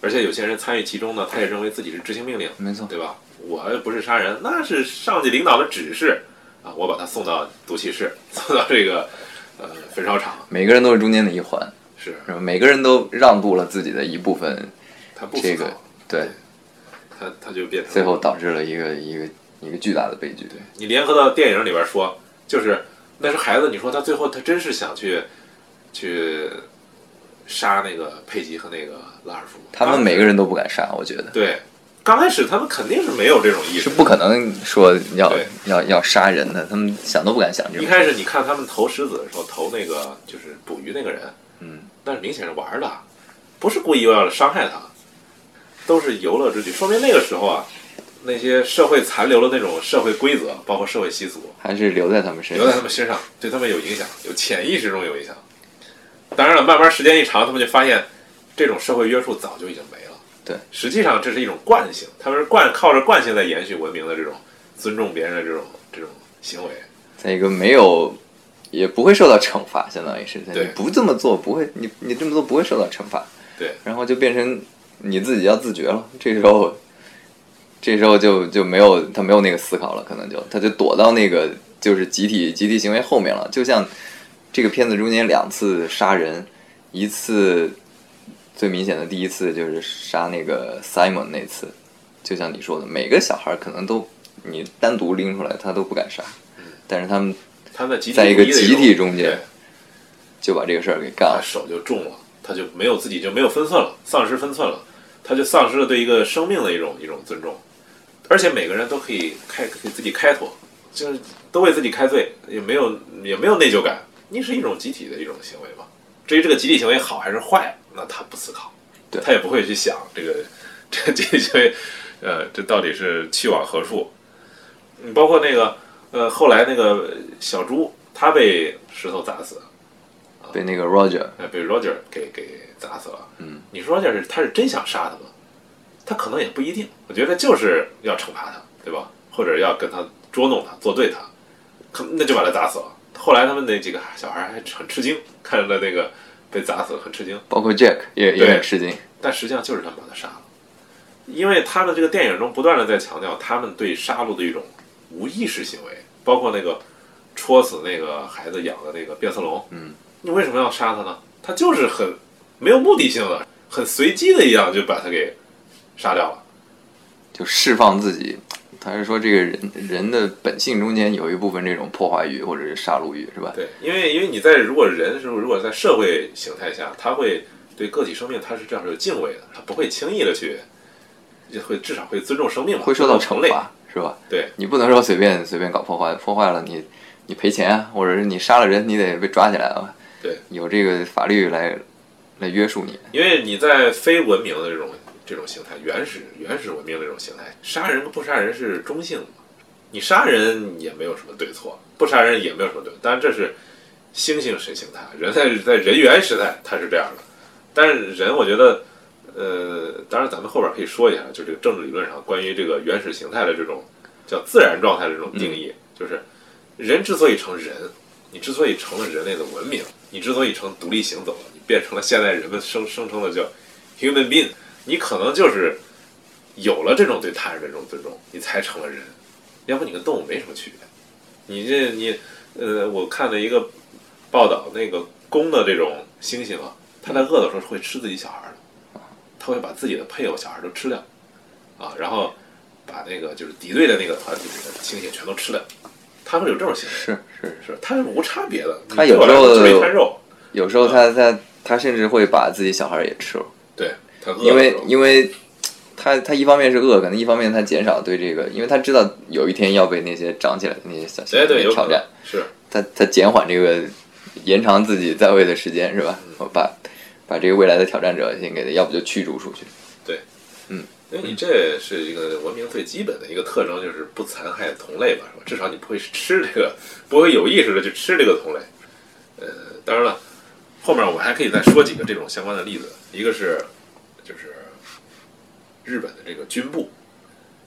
而且有些人参与其中呢，他也认为自己是执行命令，没错，对吧？我又不是杀人，那是上级领导的指示啊，我把他送到毒气室，送到这个呃焚烧厂，每个人都是中间的一环，是？每个人都让渡了自己的一部分，他不这个对，他他就变成最后导致了一个一个一个巨大的悲剧。对，你联合到电影里边说，就是那是孩子，你说他最后他真是想去去杀那个佩吉和那个拉尔夫，他们每个人都不敢杀，我觉得对，刚开始他们肯定是没有这种意识。是不可能说要要要杀人的，他们想都不敢想这种。一开始你看他们投石子的时候，投那个就是捕鱼那个人，嗯，那是明显是玩的，不是故意要伤害他，都是游乐之举。说明那个时候啊，那些社会残留的那种社会规则，包括社会习俗，还是留在他们身上留在。他们身上，对他们有影响，有潜意识中有影响。当然了，慢慢时间一长，他们就发现这种社会约束早就已经没了。对，实际上这是一种惯性，他们是惯靠着惯性在延续文明的这种尊重别人的这种这种行为。在一个没有，也不会受到惩罚，相当于是你不这么做不会，你你这么做不会受到惩罚。对，然后就变成你自己要自觉了。这时候，这时候就就没有他没有那个思考了，可能就他就躲到那个就是集体集体行为后面了。就像这个片子中间两次杀人，一次最明显的第一次就是杀那个 Simon 那次，就像你说的，每个小孩可能都你单独拎出来他都不敢杀，但是他们他在集体在一个集体中间就把这个事儿给干了。他手就重了，他就没有自己就没有分寸了，丧失分寸了，他就丧失了对一个生命的一种一种尊重，而且每个人都可以开给自己开脱，就是都为自己开罪，也没有也没有内疚感，你是一种集体的一种行为嘛。至于这个集体行为好还是坏，那他不思考，他也不会去想这个 这个集体行为，呃，这到底是去往何处？你包括那个呃后来那个小猪，他被石头砸死。被那个 Roger 哎，被 Roger 给给砸死了。嗯，你说 Roger 是他是真想杀他吗？他可能也不一定。我觉得就是要惩罚他，对吧？或者要跟他捉弄他，作对他，可那就把他砸死了。后来他们那几个小孩还很吃惊，看着那个被砸死了，很吃惊。包括 Jack 也也对很吃惊。但实际上就是他们把他杀了，因为他的这个电影中不断的在强调他们对杀戮的一种无意识行为，包括那个戳死那个孩子养的那个变色龙，嗯，你为什么要杀他呢？他就是很没有目的性的，很随机的一样就把他给杀掉了。就释放自己。他是说，这个人人的本性中间有一部分这种破坏欲或者是杀戮欲，是吧？对，因为因为你在如果人是如果在社会形态下，他会对个体生命他是这样是有敬畏的，他不会轻易的去就会至少会尊重生命嘛，会受到。惩罚，是吧？对，你不能说随便随便搞破坏，破坏了你你赔钱啊，或者是你杀了人，你得被抓起来啊。对，有这个法律来来约束你。因为你在非文明的这种这种形态，原始原始文明的这种形态，杀人跟不杀人是中性的，你杀人也没有什么对错，不杀人也没有什么对。当然这是猩猩神形态，人在在人猿时代它是这样的，但是人我觉得，呃，当然咱们后边可以说一下，就这个政治理论上关于这个原始形态的这种叫自然状态的这种定义，就是人之所以成人，你之所以成了人类的文明，你之所以成独立行走了，你变成了现在人们声声称的叫 human being，你可能就是有了这种对他人的这种尊重，你才成了人，要不你跟动物没什么区别。你这你呃，我看了一个报道，那个公的这种猩猩啊，它在饿的时候是会吃自己小孩的，它会把自己的配偶小孩都吃掉，啊，然后把那个就是敌对的那个团体里的猩猩全都吃掉，他会有这种行为。是是，是，他是无差别的。它你对我来有时候有时候他他他甚至会把自己小孩也吃了，对，他饿因为因为他他一方面是饿，可能一方面他减少对这个，因为他知道有一天要被那些长起来的那些小小哎对，有可能挑战，是他他减缓这个延长自己在位的时间是吧？嗯我把把这个未来的挑战者先给他，要不就驱逐出去。对，嗯因为你这是一个文明最基本的一个特征，就是不残害同类吧，是吧？至少你不会吃这个，不会有意识的去吃这个同类。呃，当然了，后面我还可以再说几个这种相关的例子，一个是就是日本的这个军部，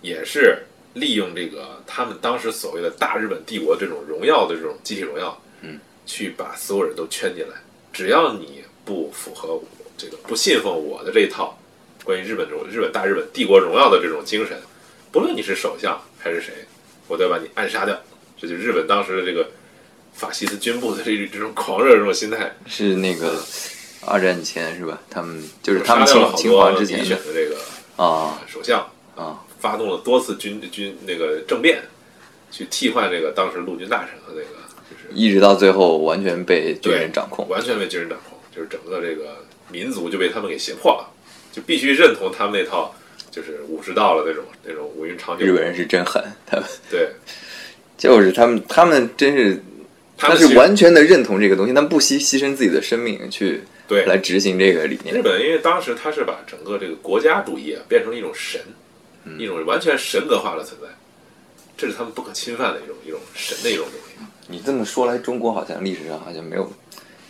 也是利用这个他们当时所谓的大日本帝国这种荣耀的这种集体荣耀，嗯，去把所有人都圈进来，只要你不符合这个不信奉我的这一套。关于日本这种日本大日本帝国荣耀的这种精神，不论你是首相还是谁，我都要把你暗杀掉。这就是日本当时的这个法西斯军部的这这种狂热这种心态。是那个二战前是吧？他们就是他们侵杀了好多侵华之前的的这个啊首相，啊，发动了多次军军那个政变，去替换这个当时陆军大臣和那个就是一直到最后完全被军人掌控。完全被军人掌控，就是整个这个民族就被他们给胁迫了，就必须认同他们那套就是武士道了那种那种五云长久。日本人是真狠，他们对，就是他们，他们真是，他是完全的认同这个东西，他们不惜牺牲自己的生命去对来执行这个理念日。本因为当时他是把整个这个国家主义啊变成了一种神，嗯一种完全神格化的存在，这是他们不可侵犯的一种一种神的一种东西。你这么说来，中国好像历史上好像没有，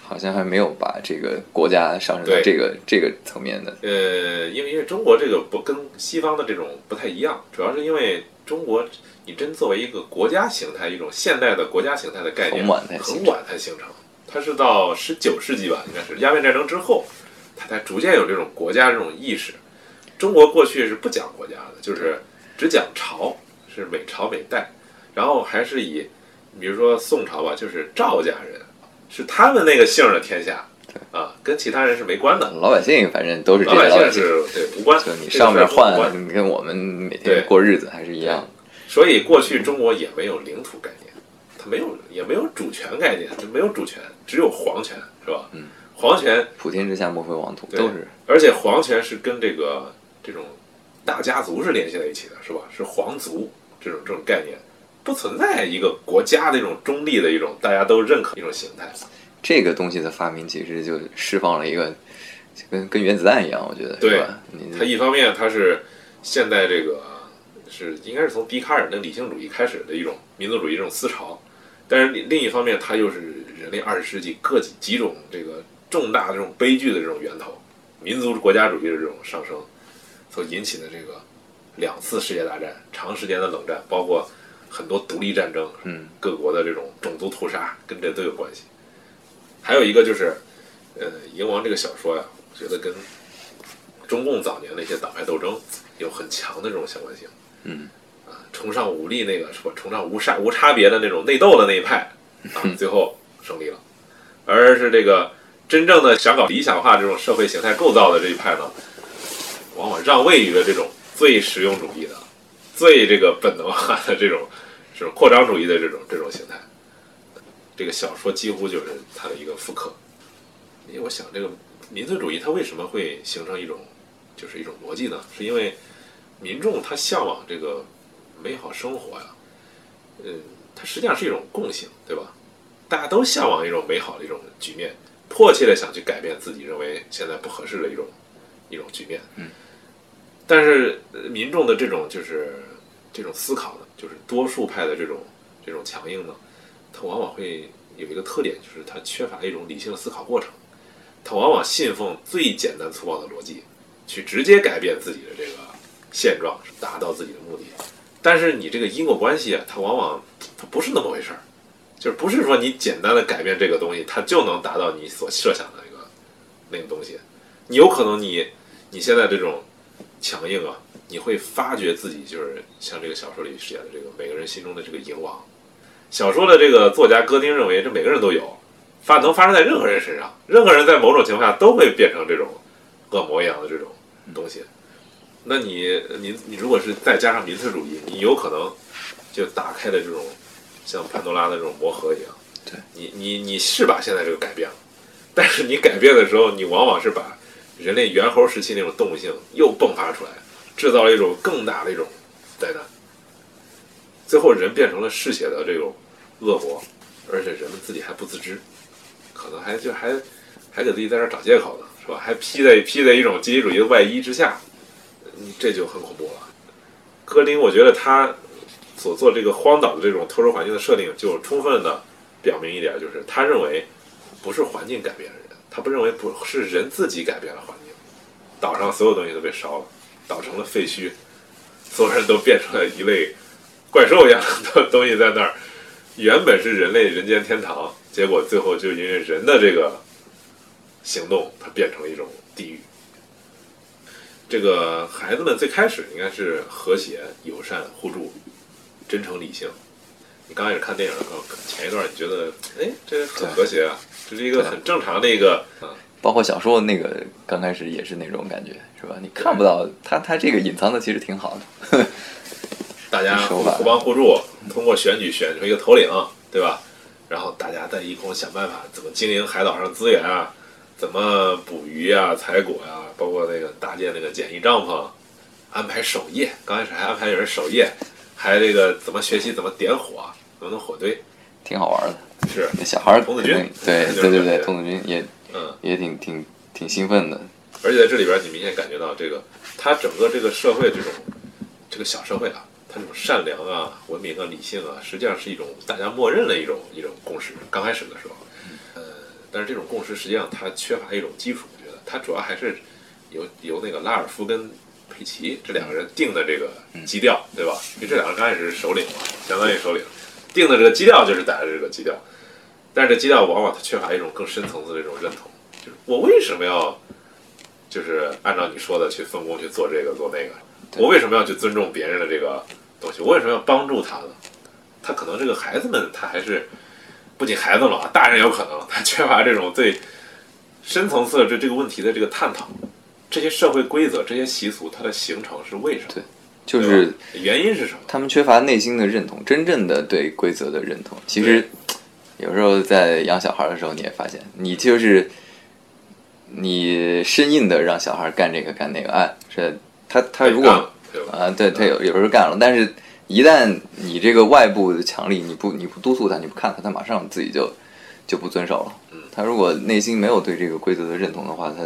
好像还没有把这个国家上升到这个这个层面的。呃，因为因为中国这个不跟西方的这种不太一样，主要是因为中国你真作为一个国家形态，一种现代的国家形态的概念，很晚才很晚才形成。它是到十九世纪吧，应该是鸦片战争之后，它才逐渐有这种国家这种意识。中国过去是不讲国家的，就是只讲朝，是每朝每代，然后还是以，比如说宋朝吧，就是赵家人，是他们那个姓儿的天下，啊，跟其他人是没关的。老百姓反正都是这老百姓是对无关，就你上面换，你跟我们每对天过日子还是一样。所以过去中国也没有领土概念，它没有也没有主权概念，就没有主权，只有皇权，是吧？嗯，皇权，普天之下莫非王土，对。都是。而且皇权是跟这个这种大家族是联系在一起的，是吧？是皇族这种这种概念，不存在一个国家的一种中立的一种大家都认可的一种形态。这个东西的发明，其实就释放了一个，就跟跟原子弹一样，我觉得对吧？它一方面它是现在这个是应该是从笛卡尔的理性主义开始的一种民族主义这种思潮，但是另另一方面，它又是人类二十世纪各几几种这个重大的这种悲剧的这种源头，民族国家主义的这种上升所引起的这个两次世界大战、长时间的冷战，包括很多独立战争，嗯，各国的这种种族屠杀，跟这都有关系。还有一个就是，呃，《蝇王》这个小说呀，我觉得跟中共早年的一些党派斗争有很强的这种相关性。嗯，啊，崇尚武力那个是吧？崇尚无差无差别的那种内斗的那一派啊，最后胜利了。而是这个真正的想搞理想化这种社会形态构造的这一派呢，往往让位于了这种最实用主义的、最这个本能化的这种这种 扩张主义的这种这种形态。这个小说几乎就是它的一个复刻。因为我想，这个民族主义它为什么会形成一种就是一种逻辑呢？是因为民众他向往这个美好生活呀，嗯，它实际上是一种共性，对吧？大家都向往一种美好的一种局面，迫切的想去改变自己认为现在不合适的一种一种局面。嗯，但是民众的这种就是这种思考呢，就是多数派的这种这种强硬呢，它往往会有一个特点，就是它缺乏一种理性的思考过程，它往往信奉最简单粗暴的逻辑，去直接改变自己的这个现状，达到自己的目的。但是你这个因果关系啊，它往往它不是那么回事儿，就是不是说你简单的改变这个东西，它就能达到你所设想的那个那个东西。你有可能你你现在这种强硬啊，你会发觉自己就是像这个小说里饰演的这个每个人心中的这个蝇王。小说的这个作家戈丁认为，这每个人都有，发能发生在任何人身上，任何人在某种情况下都会变成这种恶魔一样的这种东西。那你你你如果是再加上民粹主义，你有可能就打开了这种像潘多拉的这种魔盒一样。对你你你是把现在这个改变了，但是你改变的时候，你往往是把人类猿猴时期那种动物性又迸发出来，制造了一种更大的一种灾难。最后人变成了嗜血的这种恶魔，而且人们自己还不自知，可能还就还还给自己在这儿找借口呢，是吧？还披在披在一种集体主义的外衣之下，这就很恐怖了。格林，我觉得他所做这个荒岛的这种特殊环境的设定，就充分的表明一点，就是他认为不是环境改变了人，他不认为不是人自己改变了环境，岛上所有东西都被烧了，岛成了废墟，所有人都变成了一类怪兽一样的东西在那儿。原本是人类人间天堂，结果最后就因为人的这个行动，它变成了一种地狱。这个孩子们最开始应该是和谐、友善、互助、真诚、理性。你刚开始看电影的时候，前一段你觉得，哎，这很和谐啊，这是一个很正常的一个，啊，包括小说那个刚开始也是那种感觉，是吧？你看不到他，他这个隐藏的其实挺好的。大家互互帮互助，通过选举选出一个头领，对吧？然后大家在一空想办法怎么经营海岛上资源啊，怎么捕鱼啊、采果呀、包括那个搭建那个简易帐篷，安排守夜。刚开始还安排有人守夜，还这个怎么学习怎么点火，怎么弄火堆，挺好玩的。是那小孩儿童子军对对对对，童子军也嗯。也挺挺挺兴奋的。而且在这里边，你明显感觉到这个，他整个这个社会这种这个小社会啊，他这种善良啊、文明啊、理性啊，实际上是一种大家默认的一种一种共识。刚开始的时候，呃，但是这种共识实际上它缺乏一种基础，我觉得它主要还是由由那个拉尔夫跟佩奇这两个人定的这个基调，对吧？因为这两个人刚开始是首领嘛，相当于首领，定的这个基调就是打的这个基调，但是这基调往往它缺乏一种更深层次的这种认同，就是我为什么要就是按照你说的去分工去做这个做那个，我为什么要去尊重别人的这个东西？我为什么要帮助他呢？他可能这个孩子们他还是不仅孩子了啊，大人有可能他缺乏这种对深层次的这这个问题的这个探讨，这些社会规则、这些习俗它的形成是为什么？对就是原因是什么？他们缺乏内心的认同，真正的对规则的认同。其实有时候在养小孩的时候，你也发现，你就是你生硬的让小孩干这个干那个，哎，是他他如果？啊，对他有有时候干了，但是一旦你这个外部的强力，你不你不督促他，你不看他，他马上自己就就不遵守了。嗯他如果内心没有对这个规则的认同的话，他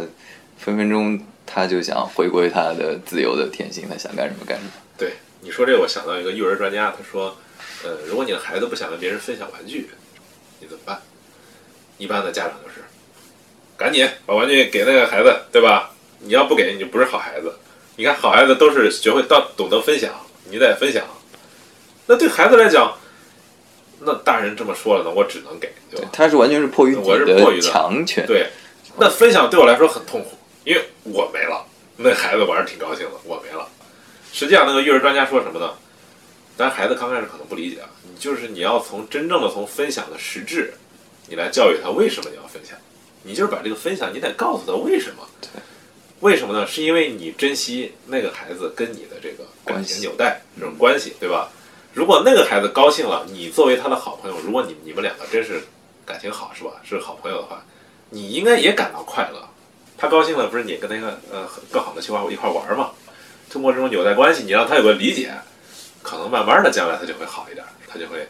分分钟他就想回归他的自由的天性，他想干什么干什么。对你说这，我想到一个育儿专家，他说，呃，如果你的孩子不想跟别人分享玩具，你怎么办？一般的家长就是，赶紧把玩具给那个孩子，对吧？你要不给，你就不是好孩子。你看，好孩子都是学会到懂得分享，你得分享。那对孩子来讲，那大人这么说了，那我只能给，对吧？他是完全是迫于你我是迫于的强权。对，那分享对我来说很痛苦，因为我没了，那孩子玩儿挺高兴的，我没了。实际上，那个育儿专家说什么呢？但孩子刚开始可能不理解啊，你就是你要从真正的从分享的实质，你来教育他为什么你要分享，你就是把这个分享，你得告诉他为什么。对，为什么呢？是因为你珍惜那个孩子跟你的这个感关系情纽带这种关系，对吧？如果那个孩子高兴了，你作为他的好朋友，如果你你们两个真是感情好，是吧？是好朋友的话，你应该也感到快乐。他高兴了，不是你跟那个呃更好的去玩一块玩吗？通过这种纽带关系，你让他有个理解，可能慢慢的将来他就会好一点，他就会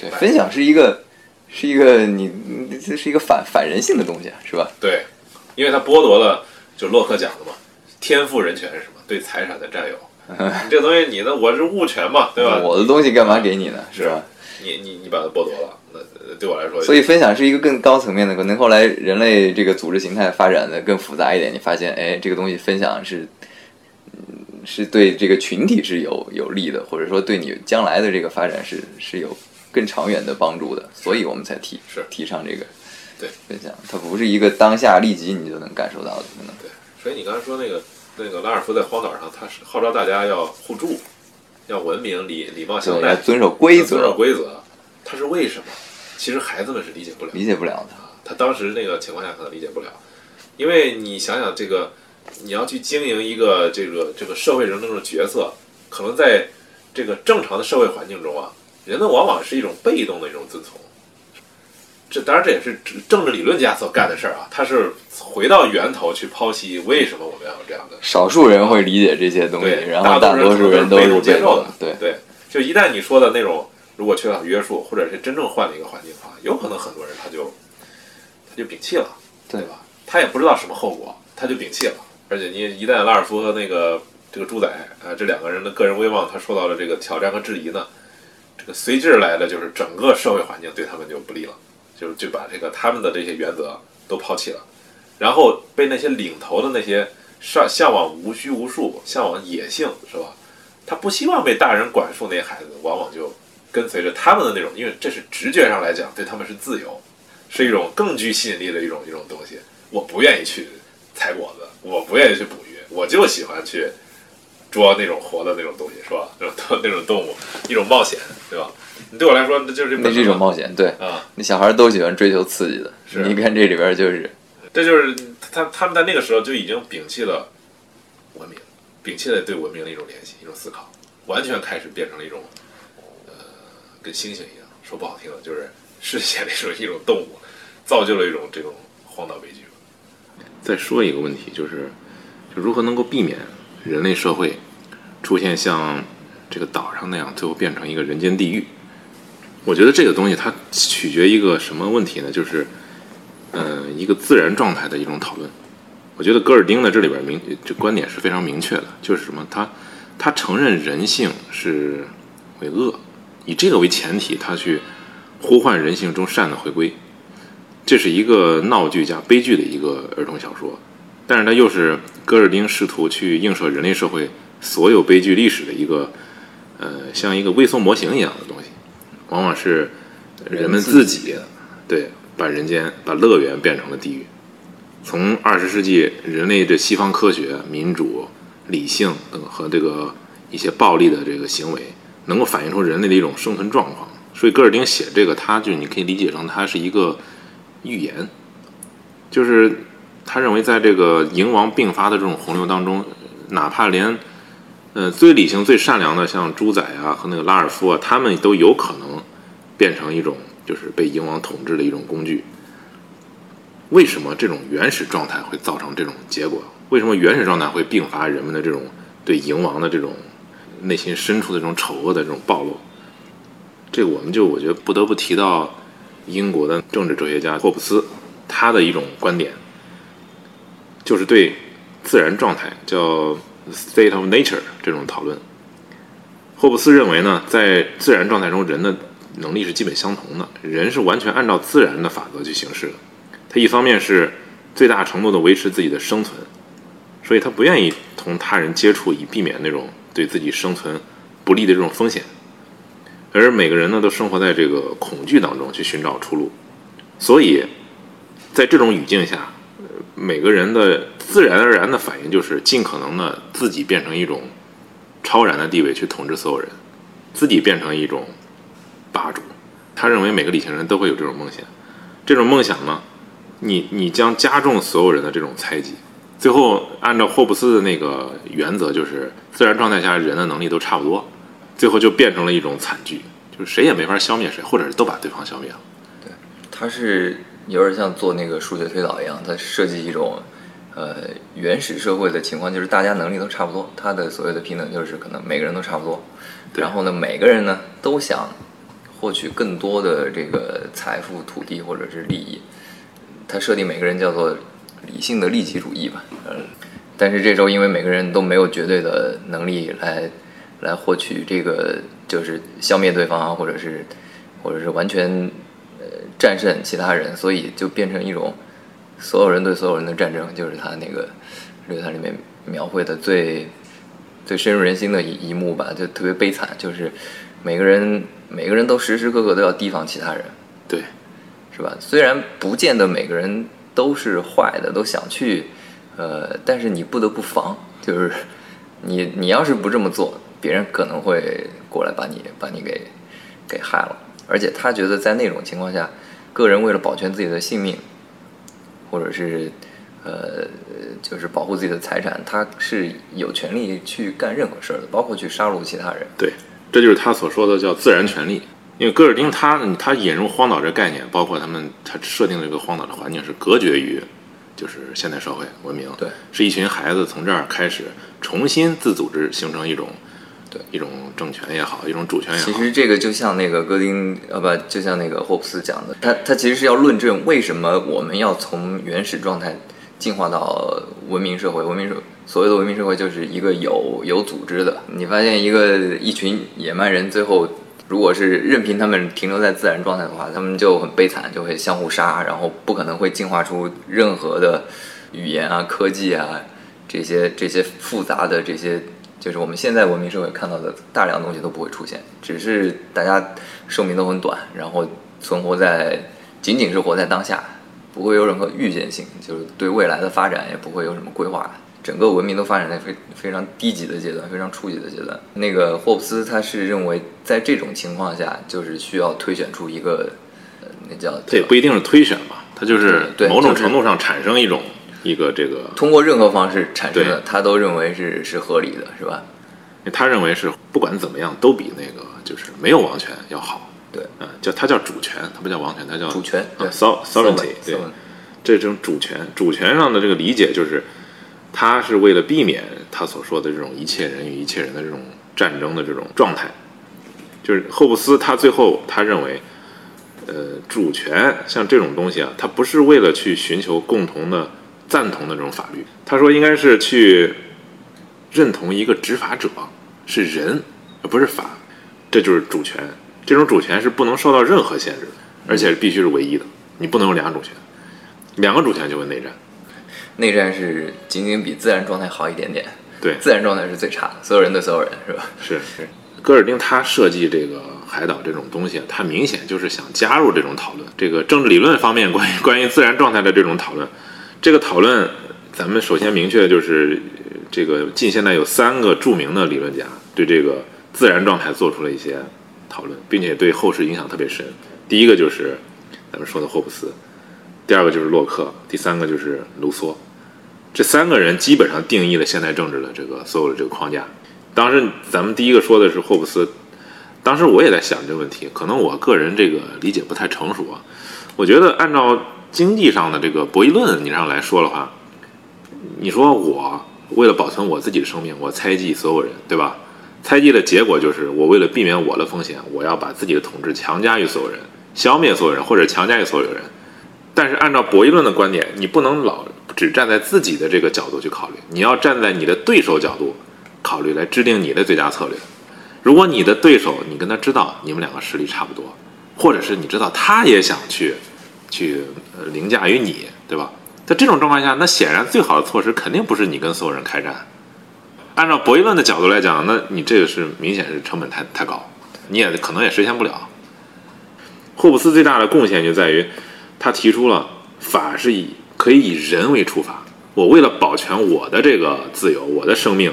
对，分享是一个是一个你你这是一个反反人性的东西，啊，是吧？对，因为他剥夺了，就洛克讲的嘛，天赋人权是什么？对财产的占有。你 这东西你的我是物权嘛，对吧？我的东西干嘛给你呢？是吧？你你你把它剥夺了，对我来说，所以分享是一个更高层面的，可能后来人类这个组织形态发展的更复杂一点，你发现，哎，这个东西分享是，嗯，是对这个群体是有有利的，或者说对你将来的这个发展是是有更长远的帮助的，所以我们才提是提倡这个对分享，它不是一个当下立即你就能感受到的，可能对，所以你刚才说那个那个拉尔夫在荒岛上，他是号召大家要互助，要文明、礼礼貌相对，要待，遵守规则遵守，规则。他是为什么？其实孩子们是理解不了。理解不了的。他当时那个情况下可能理解不了，因为你想想这个，你要去经营一个这个这个社会中的这种角色，可能在这个正常的社会环境中啊，人们往往是一种被动的一种遵从。这当然这也是政政治理论家所干的事儿啊，他是回到源头去剖析为什么我们要有这样的。少数人会理解这些东西，然后大多数人都是被动接受的。对，对，就一旦你说的那种，如果缺少约束，或者是真正换了一个环境的话，有可能很多人他就他就摒弃了，对吧？他也不知道什么后果，他就摒弃了。而且你一旦拉尔夫和那个这个猪仔啊、这两个人的个人威望他受到了这个挑战和质疑呢，这个随之而来的就是整个社会环境对他们就不利了，就就把这个他们的这些原则都抛弃了，然后被那些领头的那些上向往无拘无束、向往野性，是吧？他不希望被大人管束，那些孩子往往就跟随着他们的那种，因为这是直觉上来讲，对他们是自由，是一种更具吸引力的一种一种东西。我不愿意去采果子，我不愿意去捕鱼，我就喜欢去捉那种活的那种东西，是吧？那种那种动物，一种冒险，对吧？你对我来说，那就是那是一种冒险。对，啊，那小孩都喜欢追求刺激的。是你看这里边就是这就是他他们在那个时候就已经摒弃了文明，摒弃了对文明的一种联系、一种思考，完全开始变成了一种呃，跟猩猩一样，说不好听的，就是世界的一种一种动物，造就了一种这种荒岛悲剧。再说一个问题，就是就如何能够避免人类社会出现像这个岛上那样，最后变成一个人间地狱？我觉得这个东西它取决一个什么问题呢？就是呃，一个自然状态的一种讨论。我觉得戈尔丁在这里边明这观点是非常明确的，就是什么？他他承认人性是为恶，以这个为前提，他去呼唤人性中善的回归。这是一个闹剧加悲剧的一个儿童小说，但是它又是戈尔丁试图去映射人类社会所有悲剧历史的一个呃，像一个微缩模型一样的东西，往往是人们自己对把人间把乐园变成了地狱。从二十世纪人类的西方科学、民主、理性等和这个一些暴力的这个行为，能够反映出人类的一种生存状况。所以戈尔丁写这个，他就你可以理解成他是一个预言，就是他认为在这个蝇王并发的这种洪流当中，哪怕连呃最理性、最善良的像猪仔啊和那个拉尔夫啊，他们都有可能变成一种就是被蝇王统治的一种工具。为什么这种原始状态会造成这种结果？为什么原始状态会并发人们的这种对蝇王的这种内心深处的这种丑恶的这种暴露？这个我们就我觉得不得不提到英国的政治哲学家霍布斯，他的一种观点，就是对自然状态叫 state of nature 这种讨论。霍布斯认为呢，在自然状态中，人的能力是基本相同的，人是完全按照自然的法则去行事的。他一方面是最大程度的维持自己的生存，所以他不愿意同他人接触，以避免那种对自己生存不利的这种风险。而每个人呢，都生活在这个恐惧当中去寻找出路，所以在这种语境下，每个人的自然而然的反应就是尽可能的自己变成一种超然的地位去统治所有人，自己变成一种霸主。他认为每个理性人都会有这种梦想，这种梦想呢，你你将加重所有人的这种猜忌，最后按照霍布斯的那个原则，就是自然状态下人的能力都差不多，最后就变成了一种惨剧，就是谁也没法消灭谁，或者是都把对方消灭了。对，他是有点像做那个数学推导一样，他设计一种呃原始社会的情况，就是大家能力都差不多，他的所谓的平等就是可能每个人都差不多，对然后呢，每个人呢都想获取更多的这个财富、土地或者是利益，他设定每个人叫做理性的利己主义吧，嗯，但是这时候因为每个人都没有绝对的能力来来获取这个，就是消灭对方啊，或者是或者是完全呃战胜其他人，所以就变成一种所有人对所有人的战争，就是他那个乐坛里面描绘的最最深入人心的一一幕吧，就特别悲惨，就是每个人每个人都时时刻刻都要提防其他人，对，是吧？虽然不见得每个人都是坏的，都想去，呃，但是你不得不防，就是你你要是不这么做，别人可能会过来把你把你给给害了。而且他觉得在那种情况下，个人为了保全自己的性命，或者是呃，就是保护自己的财产，他是有权利去干任何事儿的，包括去杀戮其他人。对，这就是他所说的叫自然权利。因为戈尔丁他他引入荒岛这概念，包括他们他设定这个荒岛的环境是隔绝于就是现代社会文明，对，是一群孩子从这儿开始重新自组织，形成一种对一种政权也好，一种主权也好。其实这个就像那个戈丁，呃，不，就像那个霍布斯讲的，他他其实是要论证为什么我们要从原始状态进化到文明社会。文明社所谓的文明社会就是一个有有组织的。你发现一个一群野蛮人，最后如果是任凭他们停留在自然状态的话，他们就很悲惨，就会相互杀，然后不可能会进化出任何的语言啊、科技啊这些这些复杂的这些。就是我们现在文明社会看到的大量东西都不会出现，只是大家寿命都很短，然后存活在仅仅是活在当下，不会有任何预见性，就是对未来的发展也不会有什么规划。整个文明都发展在非非常低级的阶段，非常初级的阶段。那个霍布斯他是认为，在这种情况下，就是需要推选出一个，呃，那叫这也不一定是推选吧，他就是对某种程度上产生一种一个这个，通过任何方式产生的，他都认为是是合理的，是吧？他认为是不管怎么样都比那个就是没有王权要好。对，嗯，叫它叫主权，它不叫王权，它叫主权对啊，so sovereignty，对这种主权，主权上的这个理解就是，他是为了避免他所说的这种一切人与一切人的这种战争的这种状态，就是霍布斯他最后他认为，呃，主权像这种东西啊，他不是为了去寻求共同的赞同的这种法律，他说应该是去认同一个执法者是人，而不是法，这就是主权。这种主权是不能受到任何限制的，而且必须是唯一的，你不能有两种主权，两个主权就会内战。内战是仅仅比自然状态好一点点，对，自然状态是最差的，所有人对所有人，是吧？是是。戈尔丁他设计这个海岛这种东西，他明显就是想加入这种讨论，这个政治理论方面关于 关于自然状态的这种讨论。这个讨论，咱们首先明确的就是，呃这个近现代有三个著名的理论家对这个自然状态做出了一些讨论，并且对后世影响特别深。第一个就是咱们说的霍布斯，第二个就是洛克，第三个就是卢梭。这三个人基本上定义了现代政治的这个所有的这个框架。当时咱们第一个说的是霍布斯，当时我也在想这个问题，可能我个人这个理解不太成熟啊。我觉得按照经济上的这个博弈论你上来说的话，你说我为了保存我自己的生命，我猜忌所有人，对吧？猜忌的结果就是我为了避免我的风险，我要把自己的统治强加于所有人，消灭所有人或者强加于所有人。但是按照博弈论的观点，你不能老只站在自己的这个角度去考虑，你要站在你的对手角度考虑来制定你的最佳策略。如果你的对手你跟他知道你们两个实力差不多，或者是你知道他也想去去凌驾于你，对吧？在这种状况下，那显然最好的措施肯定不是你跟所有人开战。按照博弈论的角度来讲，那你这个是明显是成本太太高，你也可能也实现不了。霍布斯最大的贡献就在于，他提出了法是以可以以人为出发，我为了保全我的这个自由，我的生命，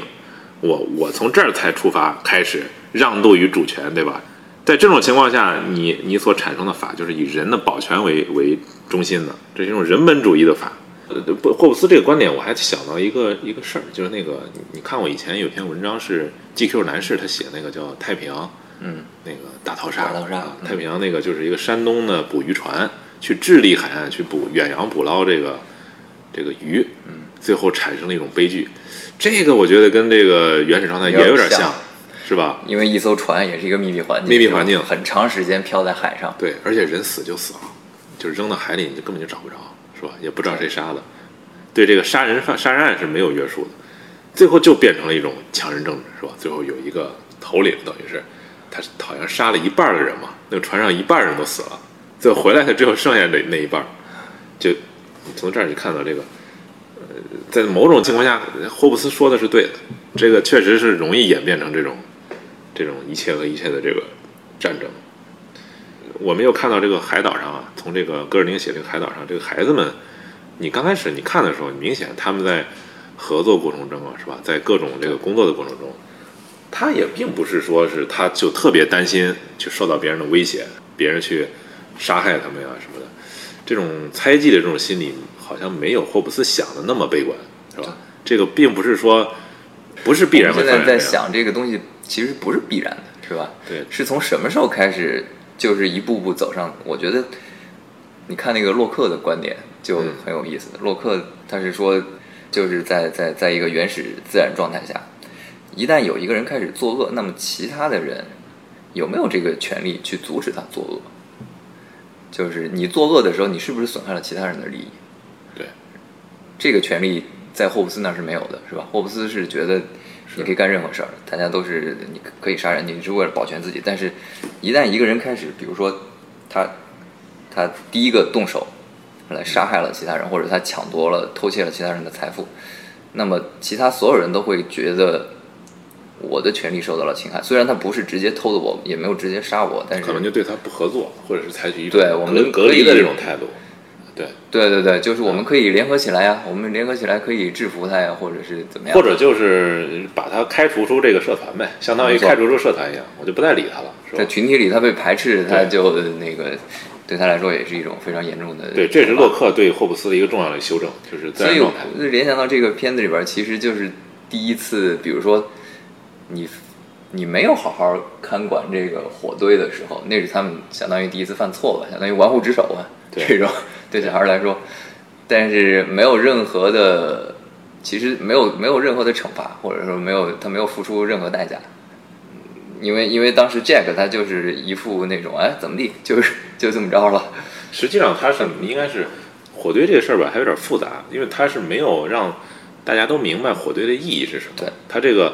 我我从这儿才出发开始让渡于主权，对吧？在这种情况下，你你所产生的法就是以人的保全为为中心的，这是一种人本主义的法。呃，不，霍布斯这个观点，我还想到一个一个事儿，就是那个你你看我以前有篇文章是 GQ 男士他写那个叫太平洋，嗯，那个大逃杀，大逃杀太平洋那个就是一个山东的捕鱼船去智利海岸去捕远洋捕捞这个这个鱼，最后产生了一种悲剧。这个我觉得跟这个原始状态也有点有点像是吧？因为一艘船也是一个密闭环境，密闭环境很长时间漂在海上。对，而且人死就死了，就是扔到海里你就根本就找不着，是吧？也不知道谁杀的，对这个杀人犯杀人案是没有约束的，最后就变成了一种强人政治，是吧？最后有一个头领，等于是他好像杀了一半的人嘛，那个船上一半人都死了，就回来的只有剩下那那一半儿，就从这儿你看到这个，呃，在某种情况下，霍布斯说的是对的，这个确实是容易演变成这种这种一切和一切的这个战争。我们又看到这个海岛上啊，从这个戈尔宁写这个海岛上，这个孩子们，你刚开始你看的时候，明显他们在合作过程中啊，是吧？在各种这个工作的过程中，他也并不是说是他就特别担心去受到别人的威胁，别人去杀害他们呀什么的，这种猜忌的这种心理，好像没有霍布斯想的那么悲观，是吧？这个并不是说不是必然会现在在想这个东西其实不是必然的，是吧？对是从什么时候开始，就是一步步走上？我觉得，你看那个洛克的观点就嗯很有意思。洛克他是说，就是在在在一个原始自然状态下，一旦有一个人开始作恶，那么其他的人有没有这个权利去阻止他作恶？就是你作恶的时候，你是不是损害了其他人的利益？对，这个权利在霍布斯那儿是没有的，是吧？霍布斯是觉得你可以干任何事儿，大家都是你可以杀人，你是为了保全自己。但是，一旦一个人开始，比如说他他第一个动手来杀害了其他人，或者他抢夺了、偷窃了其他人的财富，那么其他所有人都会觉得我的权利受到了侵害。虽然他不是直接偷的我，也没有直接杀我，但是可能就对他不合作，或者是采取一种对我们隔隔离的这种态度。对，对对对，就是我们可以联合起来呀，我们联合起来可以制服他呀，或者是怎么样，或者就是把他开除出这个社团呗，相当于开除出社团一样，我就不再理他了，在？群体里他被排斥，他就那个对他来说也是一种非常严重的对，这是洛克对霍布斯的一个重要的修正，就是在所以联想到这个片子里边，其实就是第一次，比如说你你没有好好看管这个火堆的时候，那是他们相当于第一次犯错吧，相当于玩忽职守吧，这种对小孩来说，但是没有任何的，其实没有没有任何的惩罚，或者说没有他没有付出任何代价。因为因为当时 Jack 他就是一副那种哎怎么地就是就这么着了，实际上他是应该是火堆这个事儿吧，还有点复杂，因为他是没有让大家都明白火堆的意义是什么。对，他这个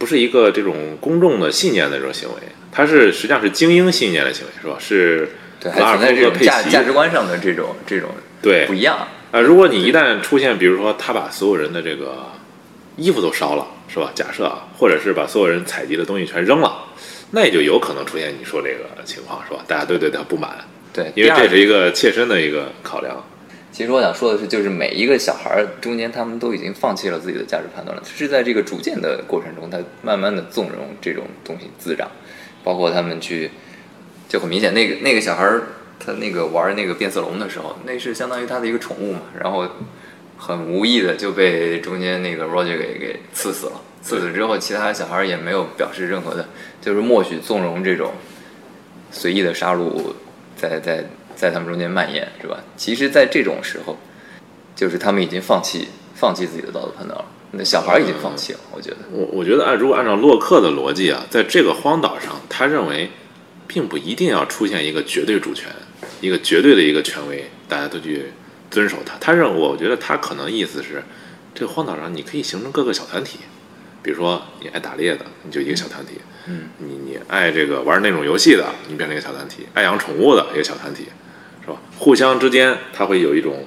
不是一个这种公众的信念的这种行为，它是实际上是精英信念的行为，是吧？是对，拉尔还存在这种夫和佩奇价价值观上的这种这种对不一样。啊，如果你一旦出现，比如说他把所有人的这个衣服都烧了，是吧？假设啊，或者是把所有人采集的东西全扔了，那也就有可能出现你说这个情况，是吧？大家都对他不满，对，因为这是一个切身的一个考量。其实我想说的是，就是每一个小孩儿中间，他们都已经放弃了自己的价值判断了，是在这个逐渐的过程中，他慢慢的纵容这种东西滋长，包括他们去，就很明显，那个那个小孩儿他那个玩那个变色龙的时候，那是相当于他的一个宠物嘛，然后很无意的就被中间那个 Roger 给给刺死了，刺死之后，其他小孩儿也没有表示任何的，就是默许纵容这种随意的杀戮在在在他们中间蔓延，是吧？其实，在这种时候，就是他们已经放弃放弃自己的道德判断了。那小孩儿已经放弃了，我觉得。我我觉得按如果按照洛克的逻辑啊，在这个荒岛上，他认为并不一定要出现一个绝对主权，一个绝对的一个权威，大家都去遵守它。他认为我觉得他可能意思是，这个荒岛上你可以形成各个小团体，比如说你爱打猎的，你就一个小团体；嗯，你你爱这个玩那种游戏的，你变成一个小团体；爱养宠物的一个小团体，是吧？互相之间它会有一种，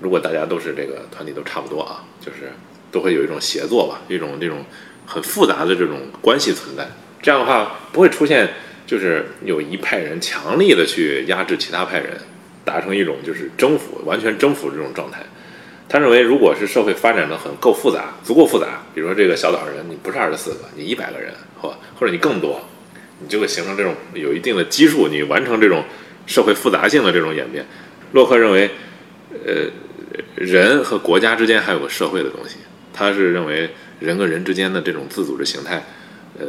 如果大家都是这个团体都差不多啊，就是都会有一种协作吧，一种这种很复杂的这种关系存在。这样的话不会出现就是有一派人强力的去压制其他派人，达成一种就是征服、完全征服这种状态。他认为，如果是社会发展的很够复杂、足够复杂，比如说这个小岛人，你不是二十四个，你一百个人，或或者你更多，你就会形成这种有一定的基数，你完成这种社会复杂性的这种演变。洛克认为，呃，人和国家之间还有个社会的东西，他是认为人跟人之间的这种自组织形态，呃，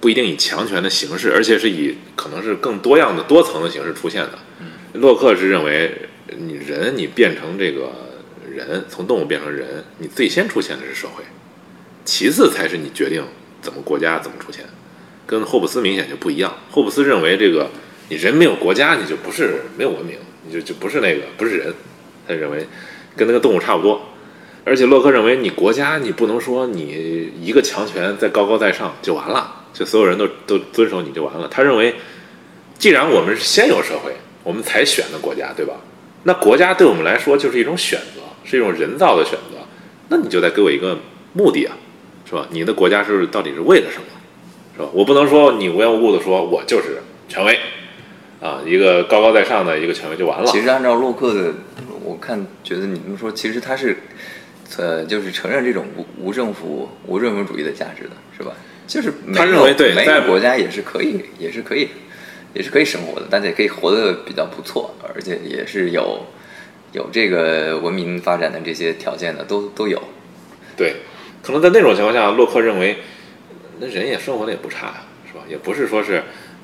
不一定以强权的形式，而且是以可能是更多样的多层的形式出现的。洛克是认为，你人你变成这个人，从动物变成人，你最先出现的是社会，其次才是你决定怎么国家怎么出现，跟霍布斯明显就不一样。霍布斯认为这个你人没有国家，你就不是没有文明，你就就不是那个不是人，他认为跟那个动物差不多。而且洛克认为你国家你不能说你一个强权在高高在上就完了，就所有人都都遵守你就完了。他认为，既然我们是先有社会，我们才选的国家，对吧？那国家对我们来说就是一种选择，是一种人造的选择。那你就得给我一个目的啊，是吧？你的国家是到底是为了什么，是吧？我不能说你无缘无故的说我就是权威，啊，一个高高在上的一个权威就完了。其实按照洛克的，我看觉得你们说，其实他是，呃，就是承认这种无无政府无政府主义的价值的，是吧？就是他认为对每国家也是可以，也是可以，也是可以生活的，大家也可以活得比较不错，而且也是有有这个文明发展的这些条件的，都都有。对，可能在那种情况下，洛克认为，那人也生活的也不差呀，是吧？也不是说是，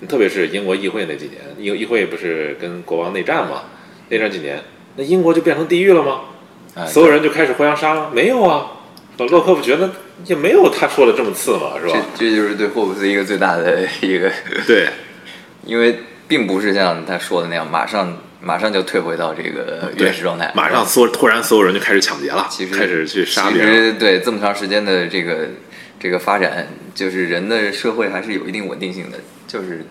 特别是英国议会那几年，议议会不是跟国王内战嘛？内战几年，那英国就变成地狱了吗？哎所有人就开始互相杀了？没有啊，洛克不觉得也没有他说的这么次嘛，是吧？这就是对霍布斯一个最大的一个，对，因为并不是像他说的那样，马上马上就退回到这个原始状态，马上所突然所有人就开始抢劫了，其实开始去杀其别人。实对这么长时间的这个这个发展，就是人的社会还是有一定稳定性的。就是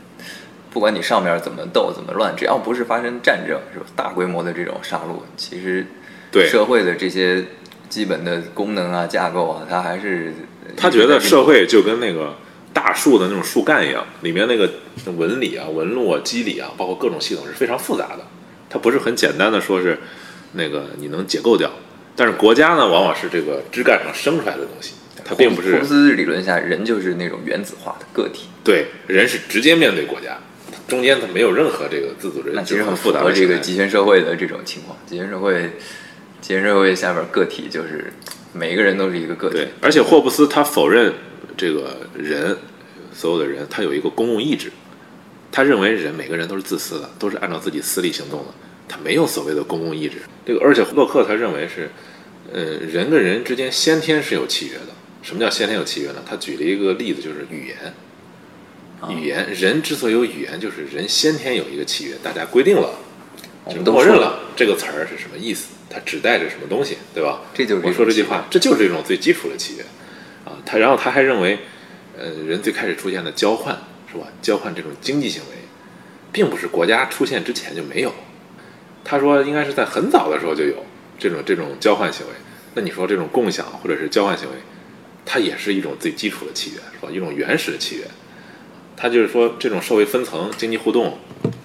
不管你上面怎么斗怎么乱，只要不是发生战争，是吧？大规模的这种杀戮，其实对社会的这些基本的功能啊、架构啊，它还是他觉得社会就跟那个大树的那种树干一样，里面那个纹理啊、纹路啊、肌理啊，包括各种系统是非常复杂的。它不是很简单的说是那个你能解构掉。但是国家呢，往往是这个枝干上生出来的东西，它并不是霍布斯理论下，人就是那种原子化的个体，对人是直接面对国家，中间它没有任何这个自组织，那其实很复杂的这个集权社会的这种情况。集权社会，集权社会下边个体就是每个人都是一个个体对，，而且霍布斯他否认这个人，所有的人他有一个公共意志，他认为人每个人都是自私的，都是按照自己私利行动的，他没有所谓的公共意志。这个而且洛克他认为是，呃，人跟人之间先天是有契约的。什么叫先天有契约呢？他举了一个例子，就是语言。语言，人之所以有语言，就是人先天有一个契约，大家规定了，就我们都默认了这个词儿是什么意思，它指代着什么东西，对吧？这就是我说这句话，这就是一种最基础的契约啊。他然后他还认为，呃，人最开始出现的交换是吧？交换这种经济行为，并不是国家出现之前就没有。他说应该是在很早的时候就有这种这种交换行为。那你说这种共享或者是交换行为，它也是一种最基础的契约，是吧？一种原始的契约。它就是说，这种社会分层、经济互动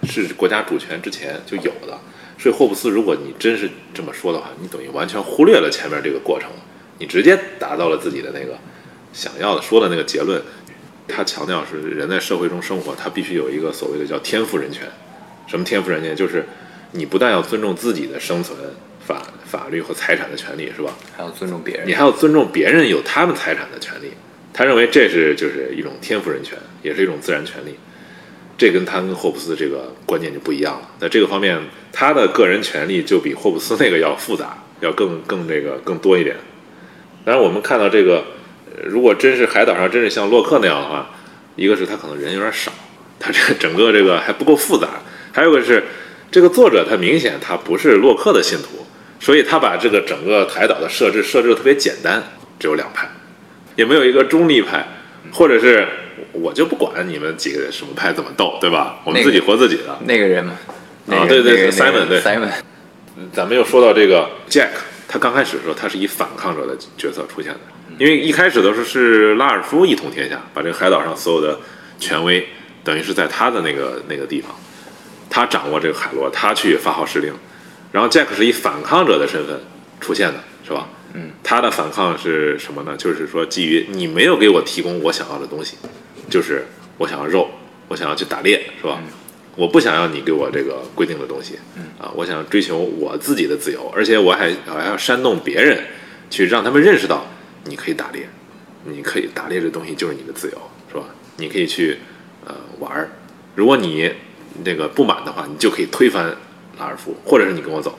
是国家主权之前就有的。所以霍布斯，如果你真是这么说的话，你等于完全忽略了前面这个过程，你直接达到了自己的那个想要的说的那个结论。他强调是人在社会中生活，他必须有一个所谓的叫天赋人权。什么天赋人权？就是你不但要尊重自己的生存、法法律和财产的权利，是吧？还要尊重别人你。还要尊重别人有他们财产的权利。他认为这是就是一种天赋人权，也是一种自然权利。这跟他跟霍布斯这个观念就不一样了。在这个方面，他的个人权利就比霍布斯那个要复杂，要更更这个更多一点。当然，我们看到这个，呃如果真是海岛上真是像洛克那样的话，一个是他可能人有点少，他这个整个这个还不够复杂；还有个是这个作者他明显他不是洛克的信徒，所以他把这个整个海岛的设置设置的特别简单，只有两派，也没有一个中立派，或者是我就不管你们几个什么派怎么斗，对吧？我们自己活自己的。那个人嘛，那个对对那个 Simon，对。Simon，咱们又说到这个 Jack，他刚开始的时候，他是以反抗者的角色出现的，因为一开始的时候是拉尔夫一统天下，把这个海岛上所有的权威等于是在他的那个那个地方，他掌握这个海螺，他去发号施令，然后 Jack 是以反抗者的身份出现的，是吧？嗯，他的反抗是什么呢？就是说基于你没有给我提供我想要的东西，就是我想要肉，我想要去打猎，是吧？我不想要你给我这个规定的东西，啊，我想追求我自己的自由，而且我还我还要煽动别人，去让他们认识到你可以打猎，你可以打猎这东西就是你的自由，是吧？你可以去呃玩儿，如果你那个不满的话，你就可以推翻拉尔夫，或者是你跟我走，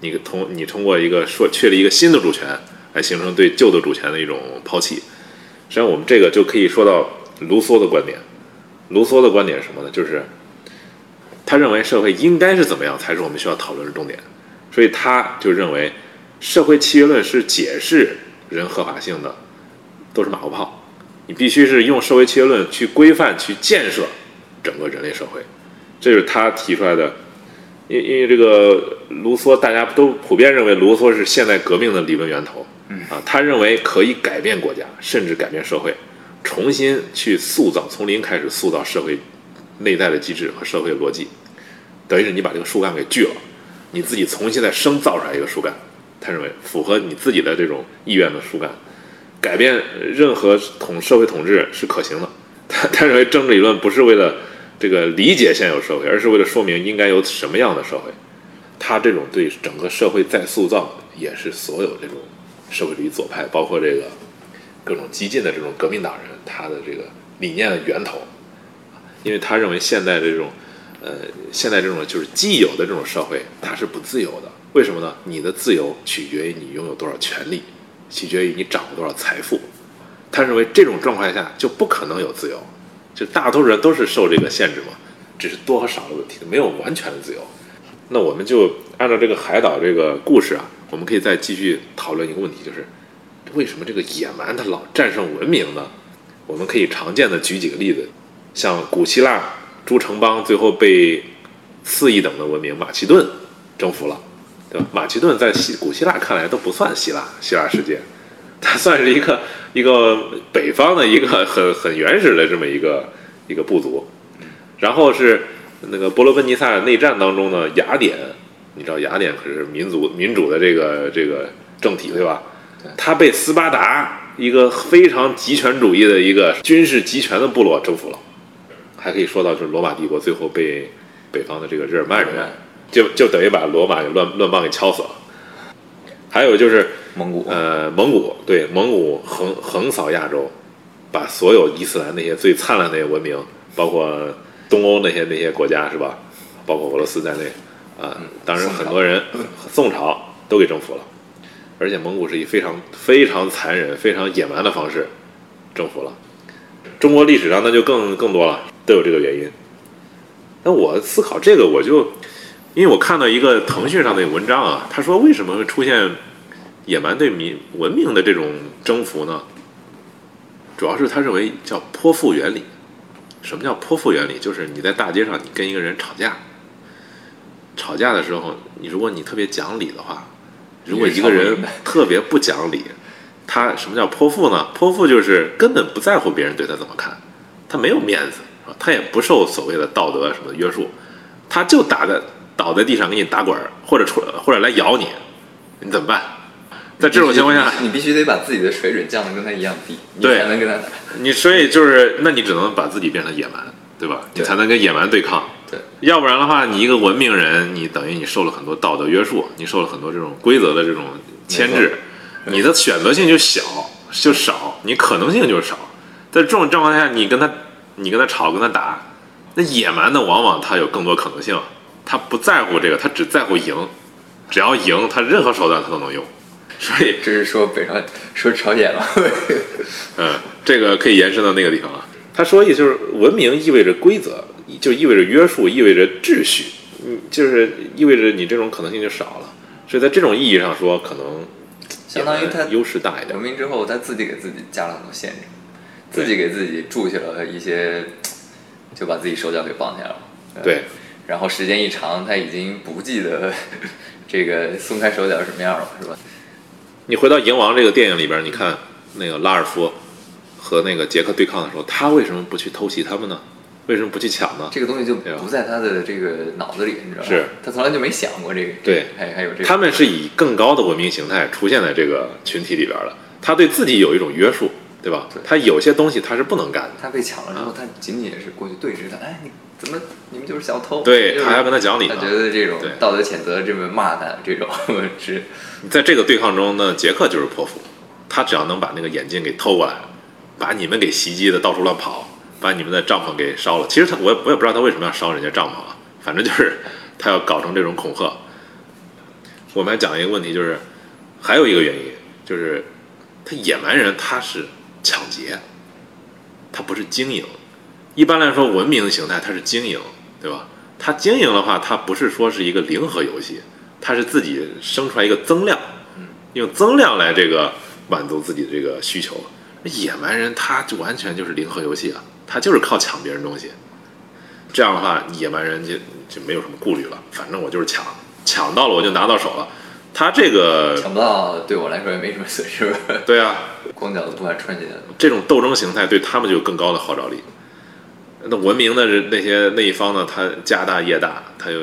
你通你通过一个说确立一个新的主权，来形成对旧的主权的一种抛弃。实际上，我们这个就可以说到卢梭的观点。卢梭的观点是什么呢？就是他认为社会应该是怎么样才是我们需要讨论的重点，所以他就认为社会契约论是解释人合法性的，都是马后炮。你必须是用社会契约论去规范、去建设整个人类社会，这是他提出来的。因因为这个卢梭，大家都普遍认为卢梭是现代革命的理论源头。啊，他认为可以改变国家，甚至改变社会，重新去塑造，从零开始塑造社会内在的机制和社会逻辑，等于是你把这个树干给锯了，你自己重新再生造出来一个树干。他认为符合你自己的这种意愿的树干，改变任何统社会统治是可行的。他他认为政治理论不是为了这个理解现有社会，而是为了说明应该有什么样的社会。他这种对整个社会再塑造，也是所有这种。社会主义左派，包括这个各种激进的这种革命党人，他的这个理念的源头，因为他认为现在这种，呃，现在这种就是既有的这种社会，它是不自由的。为什么呢？你的自由取决于你拥有多少权利，取决于你掌握多少财富。他认为这种状况下就不可能有自由，就大多数人都是受这个限制嘛，只是多和少的问题，没有完全的自由。那我们就按照这个海岛这个故事啊。我们可以再继续讨论一个问题，就是为什么这个野蛮它老战胜文明呢？我们可以常见的举几个例子，像古希腊诸城邦最后被次一等的文明马其顿征服了，对吧？马其顿在希古希腊看来都不算希腊，希腊世界，它算是一个一个北方的一个很很原始的这么一个一个部族。然后是那个伯罗奔尼撒内战当中呢，雅典。你知道雅典可是民族民主的这个这个政体对吧？他被斯巴达一个非常集权主义的一个军事集权的部落征服了。还可以说到就是罗马帝国最后被北方的这个日耳曼人就就等于把罗马给乱乱棒给敲死了。还有就是蒙古，呃，蒙古对蒙古横横扫亚洲，把所有伊斯兰那些最灿烂那些文明，包括东欧那些那些国家是吧？包括俄罗斯在内。啊，当然很多人宋朝都给征服了，而且蒙古是以非常非常残忍、非常野蛮的方式征服了。中国历史上那就更更多了，都有这个原因。那我思考这个，我就因为我看到一个腾讯上的文章啊，他说为什么会出现野蛮对民文明的这种征服呢？主要是他认为叫泼妇原理。什么叫泼妇原理？就是你在大街上，你跟一个人吵架。吵架的时候，你如果你特别讲理的话，如果一个人特别不讲理，他什么叫泼妇呢？泼妇就是根本不在乎别人对他怎么看，他没有面子，他也不受所谓的道德什么约束，他就打在倒在地上给你打滚儿，或者出或者来咬你，你怎么办？在这种情况下，你必须得把自己的水准降得跟他一样低，你才能跟他打。你所以就是，那你只能把自己变成野蛮，对吧？你才能跟野蛮对抗。要不然的话，你一个文明人，你等于你受了很多道德约束，你受了很多这种规则的这种牵制，你的选择性就小就少，你可能性就少。在这种状况下，你跟他你跟他吵跟他打，那野蛮的往往他有更多可能性，他不在乎这个，他只在乎赢，只要赢，他任何手段他都能用。所以这是说北朝说朝鲜了，嗯，这个可以延伸到那个地方啊。他说意就是文明意味着规则。就意味着约束，意味着秩序，嗯，就是意味着你这种可能性就少了。所以在这种意义上说，可能相当于他优势大一点。文明之后，他自己给自己加了很多限制，自己给自己筑起了一些，就把自己手脚给绑起来了。对，然后时间一长，他已经不记得 这个松开手脚什么样了，是吧？你回到《蝇王》这个电影里边，你看那个拉尔夫和那个杰克对抗的时候，他为什么不去偷袭他们呢？为什么不去抢呢？这个东西就不在他的这个脑子里，你知道吗？是他从来就没想过这个。对，还还有这个。他们是以更高的文明形态出现在这个群体里边的，他对自己有一种约束，对吧？他有些东西他是不能干的。他被抢了之后，他仅仅是过去对峙他，哎，你怎么你们就是小偷？对他还要跟他讲理。他觉得这种道德谴责这么骂他，这种是。在这个对抗中呢，杰克就是泼妇，他只要能把那个眼镜给偷过来，把你们给袭击的到处乱跑。把你们的帐篷给烧了。其实他，我也我也不知道他为什么要烧人家帐篷啊。反正就是他要搞成这种恐吓。我们还讲一个问题，就是还有一个原因，就是他野蛮人他是抢劫，他不是经营。一般来说，文明的形态它是经营，对吧？它经营的话，它不是说是一个零和游戏，它是自己生出来一个增量，用增量来这个满足自己的这个需求。野蛮人他就完全就是零和游戏啊，他就是靠抢别人东西。这样的话，野蛮人就就没有什么顾虑了，反正我就是抢，抢到了我就拿到手了。他这个抢不到对我来说也没什么损失，对啊，光脚的不怕穿起来。这种斗争形态对他们就有更高的号召力。那文明的那些那一方呢，他家大业大，他又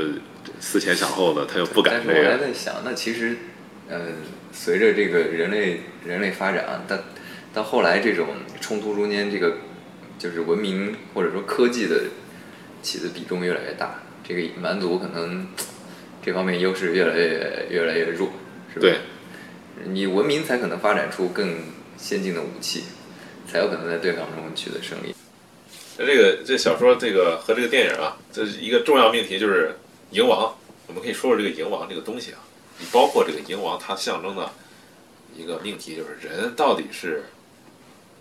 思前想后的，他又不敢这但是我还。在想，那其实，呃，随着这个人类人类发展啊，到到后来这种冲突中间，这个就是文明或者说科技的起的比重越来越大，这个蛮族可能这方面优势越来越越来越弱，是吧？对，你文明才可能发展出更先进的武器，才有可能在对抗中取得胜利。那这个这小说这个和这个电影啊，这是一个重要命题，就是蝇王。我们可以说说这个蝇王这个东西啊，你包括这个蝇王，它象征的一个命题就是人到底是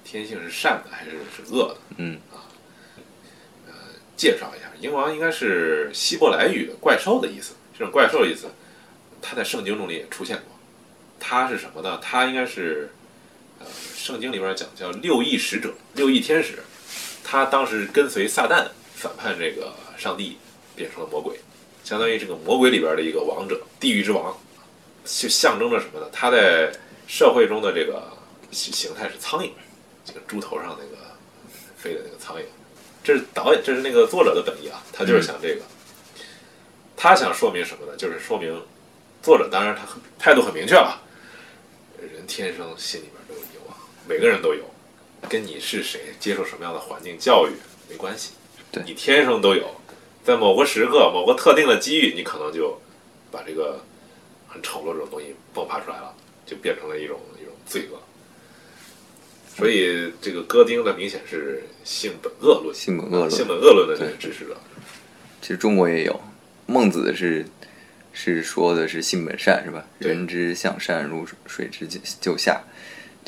天性是善的还是是恶的？嗯介绍一下，蝇王应该是希伯来语的怪兽的意思。这种怪兽的意思，它在圣经中里也出现过。它是什么呢？它应该是，呃，圣经里边讲叫六翼使者、六翼天使。他当时跟随撒旦反叛这个上帝，变成了魔鬼，相当于这个魔鬼里边的一个王者，地狱之王，就象征着什么呢？他在社会中的这个形形态是苍蝇，这个猪头上那个飞的那个苍蝇。这是导演，这是那个作者的本意啊，他就是想这个，他想说明什么呢？就是说明作者当然他很态度很明确了，人天生心里边都有欲望，每个人都有，跟你是谁、接受什么样的环境教育没关系，对你天生都有，在某个时刻、某个特定的机遇，你可能就把这个很丑陋这种东西迸发出来了，就变成了一种一种罪恶。所以这个戈丁呢，明显是性本恶论，性本恶论性本恶论的这个支持者。其实中国也有，孟子是是说的是性本善是吧？人之向善，如水之就下。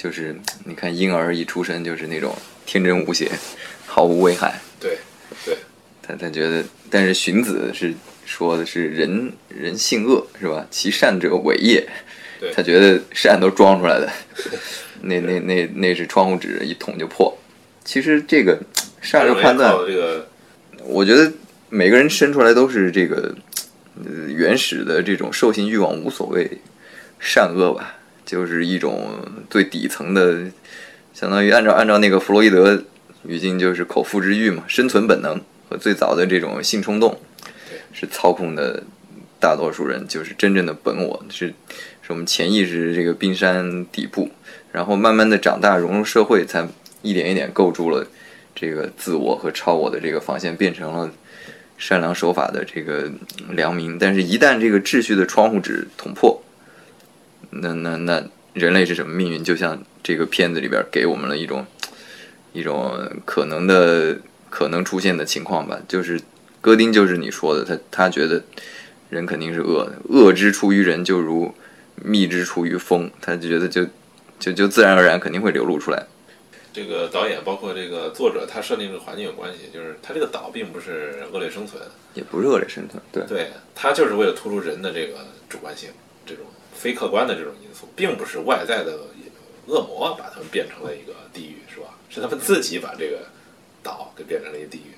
就是你看婴儿一出生就是那种天真无邪，毫无危害。对对他他觉得，但是荀子是说的是人人性恶是吧？其善者伪业。他觉得善都装出来的，那那那那是窗户纸一捅就破。其实这个善恶判断，这个我觉得每个人生出来都是这个呃原始的这种兽性欲望无所谓善恶吧，就是一种最底层的，相当于按照按照那个弗洛伊德语境，就是口腹之欲嘛，生存本能和最早的这种性冲动，是操控的大多数人，就是真正的本我是是我们潜意识这个冰山底部，然后慢慢的长大融入社会，才一点一点构筑了这个自我和超我的这个防线，变成了善良守法的这个良民。但是，一旦这个秩序的窗户纸捅破，那那那人类是什么命运？就像这个片子里边给我们了一种一种可能的可能出现的情况吧，就是戈丁就是你说的，他他觉得人肯定是恶的，恶之出于人，就如蜜之出于蜂，他就觉得就就就自然而然肯定会流露出来。这个导演包括这个作者，他设定这个环境有关系，就是他这个岛并不是恶劣生存，也不是恶劣生存，对对他就是为了突出人的这个主观性，这种非客观的这种因素，并不是外在的恶魔把他们变成了一个地狱，是吧？是他们自己把这个岛给变成了一个地狱，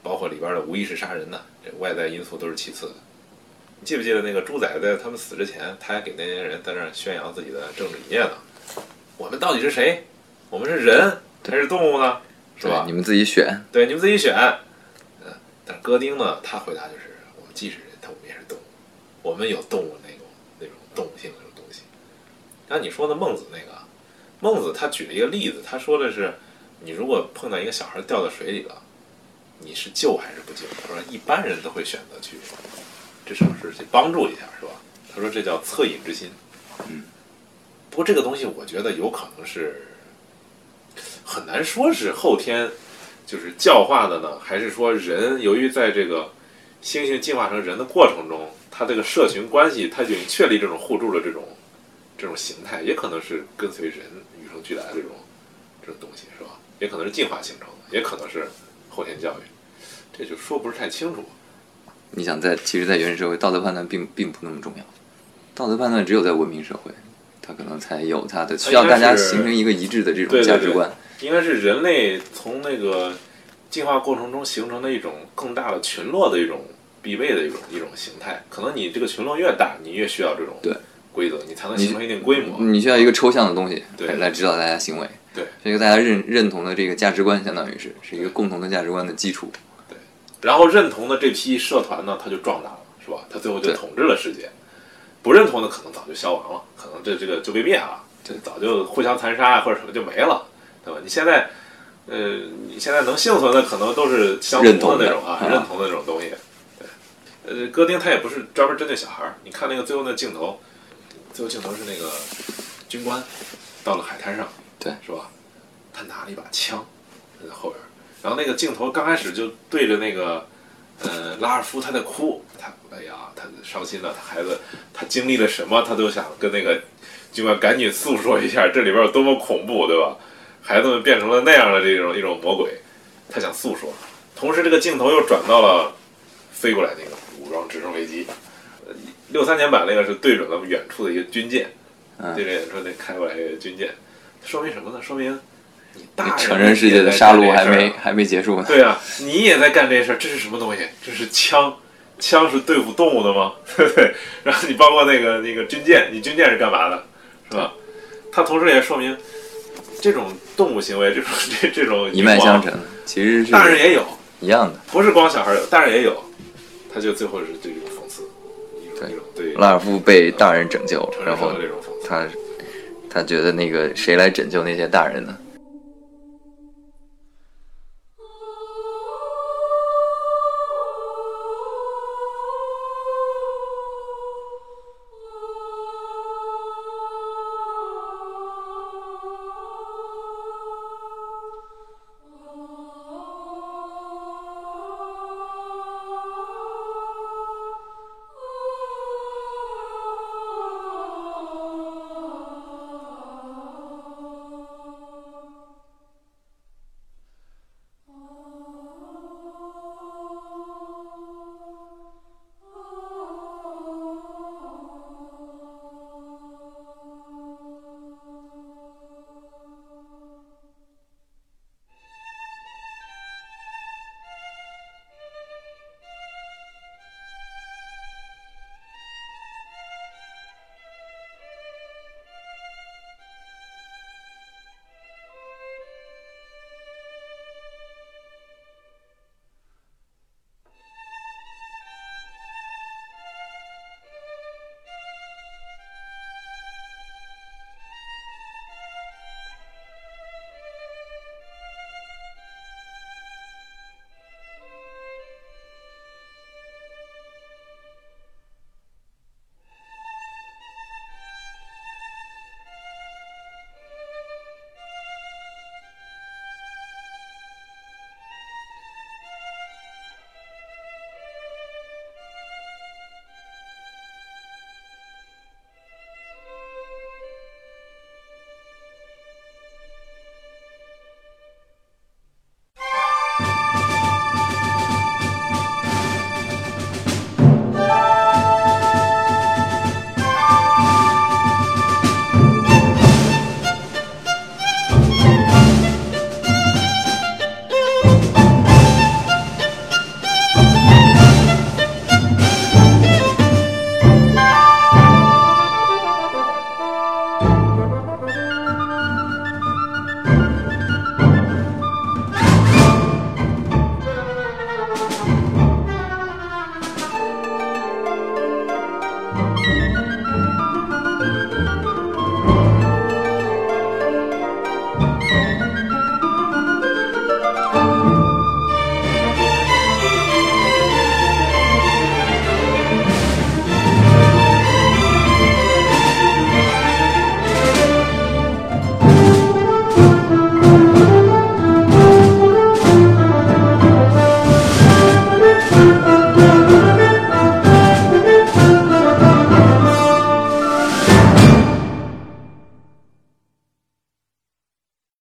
包括里边的无意识杀人呢，这外在因素都是其次的。你记不记得那个猪仔在他们死之前，他还给那些人在那儿宣扬自己的政治理念呢？我们到底是谁？我们是人还是动物呢？是吧？你们自己选。对，你们自己选。嗯，但是戈丁呢，他回答就是：我们既是人，但我们也是动物，我们有动物动物性的那种东西。然后你说的孟子那个，孟子他举了一个例子，他说的是，你如果碰到一个小孩掉到水里了，你是救还是不救？他说一般人都会选择去，至少是去帮助一下，是吧？他说这叫恻隐之心。嗯。不过这个东西，我觉得有可能是很难说是后天就是教化的呢，还是说人由于在这个猩猩进化成人的过程中，他这个社群关系，他已经确立这种互助的这种这种形态，也可能是跟随人与生俱来的这种这种东西，是吧？也可能是进化形成的，也可能是后天教育，这就说不是太清楚。你想在，其实，在原始社会，道德判断并并不那么重要。道德判断只有在文明社会，它可能才有它的需要大家形成一个一致的这种价值观。应该是人类从那个进化过程中形成的一种更大的群落的一种必备的一种一种形态。可能你这个群落越大，你越需要这种对规则，你才能形成一定规模。你需要一个抽象的东西对来指导大家行为。对，一个大家认认同的这个价值观，相当于是是一个共同的价值观的基础。对然后认同的这批社团呢，它就壮大了，是吧？它最后就统治了世界。不认同的可能早就消亡了，可能这这个就被灭了，对早就互相残杀啊或者什么就没了，对吧？你现在，呃，你现在能幸存的可能都是相认同的那种啊，啊认同的那种东西。对，呃，戈丁他也不是专门针对小孩儿，你看那个最后那镜头，最后镜头是那个军官到了海滩上，对，是吧？他拿了一把枪在后边儿，然后那个镜头刚开始就对着那个呃拉尔夫他在哭，他哎呀他伤心了，他孩子他经历了什么，他都想跟那个军官赶紧诉说一下这里边有多么恐怖，对吧？孩子们变成了那样的这种一种魔鬼，他想诉说。同时，这个镜头又转到了飞过来那个武装直升飞机，呃，六三年版那个是对准了远处的一个军舰，嗯对着远处那开过来一个军舰，说明什么呢？说明你大人成人世界的杀戮还没还没结束呢。对啊，你也在干这事儿，这是什么东西？这是枪，枪是对付动物的吗？对 不对？然后你包括那个那个军舰，你军舰是干嘛的，是吧？它同时也说明这种动物行为，这种这这种一脉相承，其实是大人也有，一样的。不是光小孩有，大人也有。他就最后是对这种讽刺，一种对对拉尔夫被大人拯救，然后。他他觉得那个谁来拯救那些大人呢？